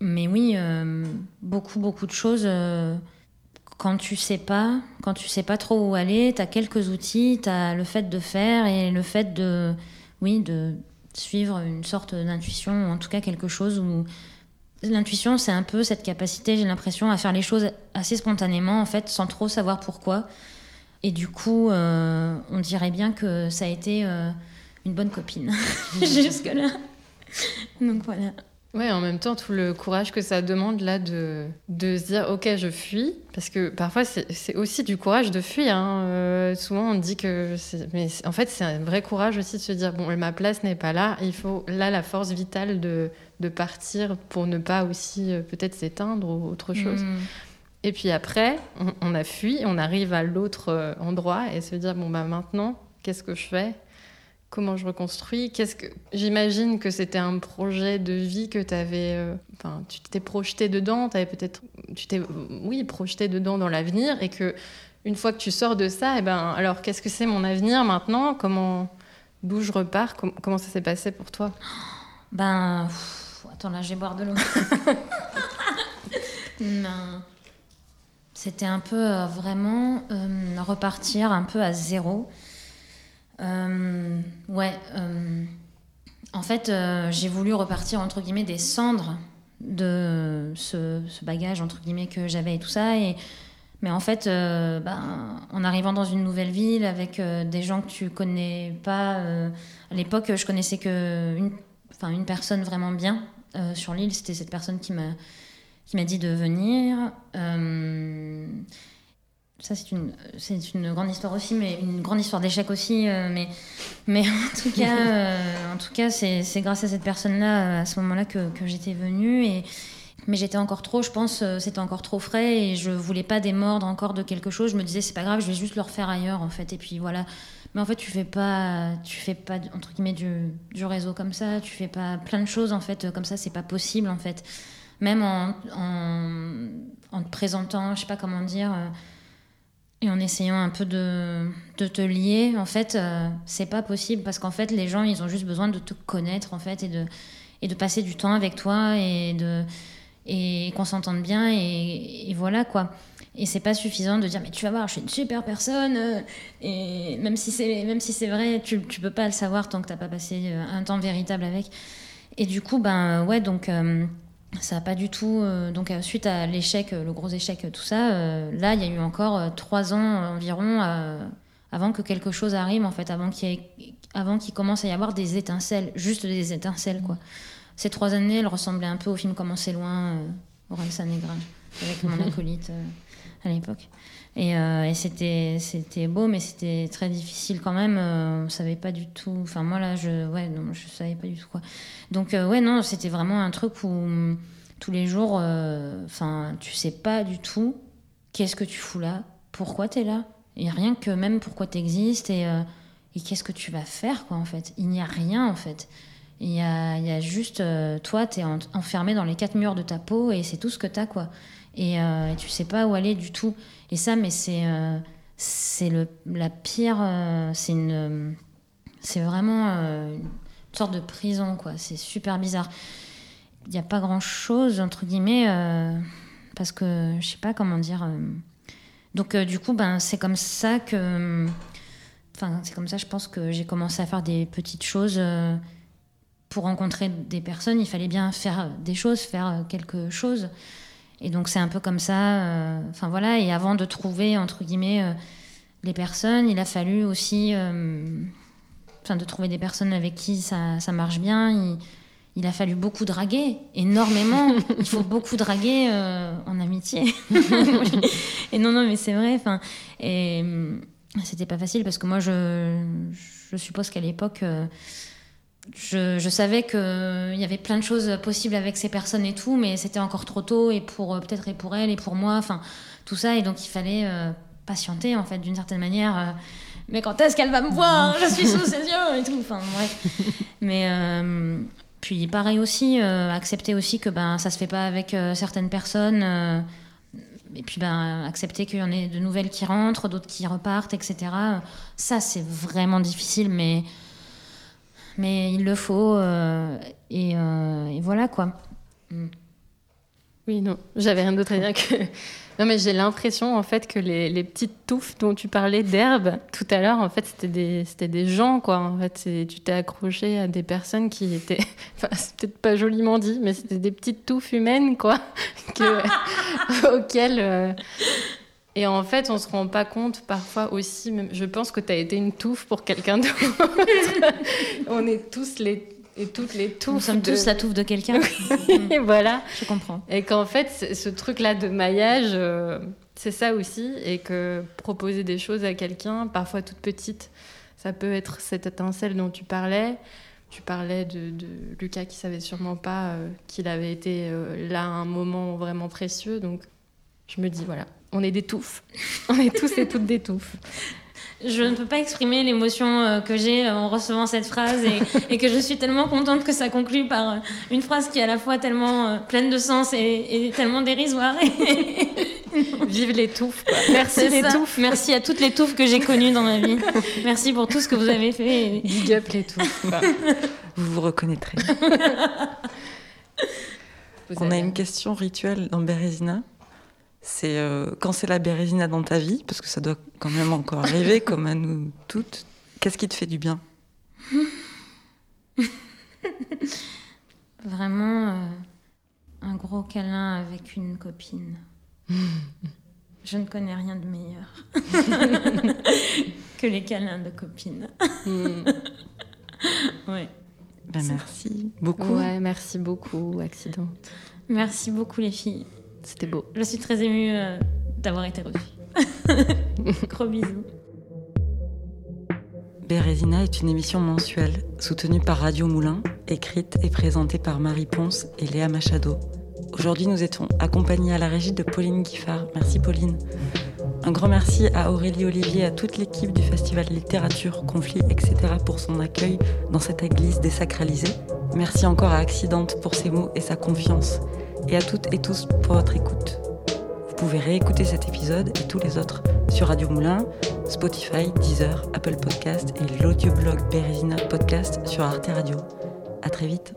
Speaker 4: Mais oui beaucoup beaucoup de choses quand tu sais pas, quand tu sais pas trop où aller, tu as quelques outils, tu as le fait de faire et le fait de oui, de suivre une sorte d'intuition ou en tout cas quelque chose où l'intuition c'est un peu cette capacité, j'ai l'impression à faire les choses assez spontanément en fait sans trop savoir pourquoi. Et du coup, euh, on dirait bien que ça a été euh, une bonne copine jusque là. Donc voilà.
Speaker 3: Ouais, en même temps, tout le courage que ça demande là de, de se dire ok, je fuis. Parce que parfois, c'est aussi du courage de fuir. hein. Euh, souvent, on dit que. Mais en fait, c'est un vrai courage aussi de se dire bon, ma place n'est pas là. Il faut là la force vitale de, de partir pour ne pas aussi euh, peut-être s'éteindre ou autre chose.
Speaker 4: Mm.
Speaker 3: Et puis après, on, on a fui, on arrive à l'autre euh, endroit et se dire bon bah maintenant, qu'est-ce que je fais? Comment je reconstruis Qu'est-ce que j'imagine que c'était un projet de vie que tu avais enfin tu t'es projeté dedans, tu peut-être tu t'es oui, projeté dedans dans l'avenir et que une fois que tu sors de ça, et ben alors qu'est-ce que c'est mon avenir maintenant? Comment d'où je repars? Com- Comment ça s'est passé pour toi?
Speaker 4: Ben, pff, Attends, là, je vais boire de l'eau. non. C'était un peu euh, vraiment euh, repartir un peu à zéro. Euh, ouais. euh, en fait, euh, j'ai voulu repartir entre guillemets des cendres de ce, ce bagage entre guillemets que j'avais et tout ça. Et, mais en fait, ben, en arrivant dans une nouvelle ville avec des gens que tu connais pas, à l'époque, je connaissais que une, enfin, une personne vraiment bien sur l'île. C'était cette personne qui m'a qui m'a dit de venir. Ça, c'est une, c'est une grande histoire aussi, mais une grande histoire d'échec aussi. euh, mais, mais en tout cas, euh, en tout cas, c'est, c'est grâce à cette personne-là, euh, à ce moment-là, que, que j'étais venue. Et, mais j'étais encore trop, je pense, c'était encore trop frais et je voulais pas démordre encore de quelque chose. Je me disais, c'est pas grave, je vais juste le refaire ailleurs, en fait. Et puis voilà. Mais en fait, tu fais pas, tu fais pas entre guillemets du, du réseau comme ça. Tu fais pas plein de choses en fait comme ça. C'est pas possible en fait. Même en, en, en te présentant, je sais pas comment dire, euh, et en essayant un peu de, de te lier, en fait, euh, c'est pas possible parce qu'en fait, les gens, ils ont juste besoin de te connaître en fait et de et de passer du temps avec toi et et qu'on s'entende bien et, voilà quoi. Et c'est pas suffisant de dire mais tu vas voir, je suis une super personne euh, et même si c'est si vrai, tu tu peux pas le savoir tant que t'as pas passé euh, un temps véritable avec. Et du coup ben ouais donc euh, ça a pas du tout euh, donc euh, suite à l'échec, euh, le gros échec, euh, tout ça, euh, là il y a eu encore trois ans environ euh, avant que quelque chose arrive en fait, avant qu'il ait- avant qu'il commence à y avoir des étincelles, juste des étincelles quoi. Ces trois années, elles ressemblaient un peu au film Comment c'est loin, euh, Orelsan Negra, avec mon acolyte à l'époque. Et, euh, c'était beau, mais c'était très difficile quand même. euh, on savait pas du tout. Enfin moi là, je ouais non, je savais pas du tout quoi. Donc euh, ouais non, c'était vraiment un truc où tous les jours, euh, enfin tu sais pas du tout qu'est-ce que tu fous là, pourquoi tu es là, et rien que même pourquoi tu existes et et qu'est-ce que tu vas faire quoi en fait. Il n'y a rien en fait. Il y a, il y a juste toi, tu es enfermé dans les quatre murs de ta peau et c'est tout ce que tu as quoi. Et, euh, tu sais pas où aller du tout. Et ça, mais c'est euh, la pire. euh, c'est une c'est vraiment euh, une sorte de prison quoi. C'est super bizarre. Il n'y a pas grand chose entre guillemets euh, parce que je sais pas comment dire. Donc du coup, ben c'est comme ça que. Enfin, c'est comme ça, je pense que j'ai commencé à faire des petites choses. pour rencontrer des personnes, il fallait bien faire des choses, faire quelque chose. Et donc c'est un peu comme ça. euh, Enfin voilà. Et avant de trouver entre guillemets euh, les personnes, il a fallu aussi, euh, enfin de trouver des personnes avec qui ça, ça marche bien. Il, il a fallu beaucoup draguer, énormément. il faut beaucoup draguer euh, en amitié. et non non mais c'est vrai. Enfin et hum, c'était pas facile parce que moi je, je suppose qu'à l'époque. euh, je, savais qu'il y avait plein de choses possibles avec ces personnes et tout, mais c'était encore trop tôt, et pour euh, peut-être et pour elle, et pour moi, enfin, tout ça, et donc il fallait euh, patienter, en fait, d'une certaine manière. euh, mais quand est-ce qu'elle va me voir? Je suis sous ses yeux, et tout, enfin, bref. Mais euh, puis pareil aussi, euh, accepter aussi que ben, ça se fait pas avec euh, certaines personnes. euh, et puis ben, accepter qu'il y en ait de nouvelles qui rentrent, d'autres qui repartent, etc. Ça, c'est vraiment difficile, mais mais il le faut euh, et, euh, et voilà quoi.
Speaker 3: Oui, non, j'avais rien d'autre à dire que. Non, mais j'ai l'impression en fait que les, les petites touffes dont tu parlais d'herbe tout à l'heure, en fait, c'était des, c'était des gens, quoi. En fait, tu t'es accroché à des personnes qui étaient. Enfin, c'est peut-être pas joliment dit, mais c'était des petites touffes humaines, quoi. que- auxquelles. euh, Et en fait, on se rend pas compte parfois aussi. Même, je pense que tu as été une touffe pour quelqu'un d'autre. on est tous les et toutes les touffes.
Speaker 4: Nous sommes
Speaker 3: de-
Speaker 4: tous la touffe de quelqu'un.
Speaker 3: Et voilà.
Speaker 4: Je comprends.
Speaker 3: Et qu'en fait, ce- truc-là de maillage, euh, c'est ça aussi. Et que proposer des choses à quelqu'un, parfois toute petite, ça peut être cette étincelle dont tu parlais. Tu parlais de, de Lucas qui savait sûrement pas euh, qu'il avait été euh, là à un moment vraiment précieux. Donc, je me dis, voilà, on est des touffes. on est tous et toutes des touffes.
Speaker 4: Je ne peux pas exprimer l'émotion euh, que j'ai en recevant cette phrase et, et que je suis tellement contente que ça conclue par euh, une phrase qui est à la fois tellement euh, pleine de sens et, et tellement dérisoire.
Speaker 3: Vive les touffes. quoi. Merci les
Speaker 4: ça.
Speaker 3: touffes.
Speaker 4: Merci à toutes les touffes que j'ai connues dans ma vie. Merci pour tout ce que vous avez fait.
Speaker 3: Big up les touffes. quoi.
Speaker 5: Vous vous reconnaîtrez. On a une question rituelle dans Bérésina. C'est euh, quand c'est la Bérésina dans ta vie, parce que ça doit quand même encore arriver, comme à nous toutes. Qu'est-ce qui te fait du bien?
Speaker 4: Vraiment euh, un gros câlin avec une copine. Je ne connais rien de meilleur que les câlins de copines. ouais.
Speaker 5: Ben, merci beaucoup.
Speaker 3: Ouais, merci beaucoup, Accident.
Speaker 4: Merci beaucoup les filles.
Speaker 3: C'était beau.
Speaker 4: Je suis très émue euh, d'avoir été reçue. Gros bisous.
Speaker 5: Bérésina est une émission mensuelle soutenue par Radio Moulin, écrite et présentée par Marie Ponce et Léa Machado. Aujourd'hui, nous étions accompagnés à la régie de Pauline Giffard. Merci Pauline. Un grand merci à Aurélie Olivier et à toute l'équipe du Festival Littérature, Conflit, etc. pour son accueil dans cette église désacralisée. Merci encore à Accidente pour ses mots et sa confiance. Et à toutes et tous pour votre écoute. Vous pouvez réécouter cet épisode et tous les autres sur Radio Moulin, Spotify, Deezer, Apple Podcast et l'audioblog Bérésina Podcast sur Arte Radio. À très vite.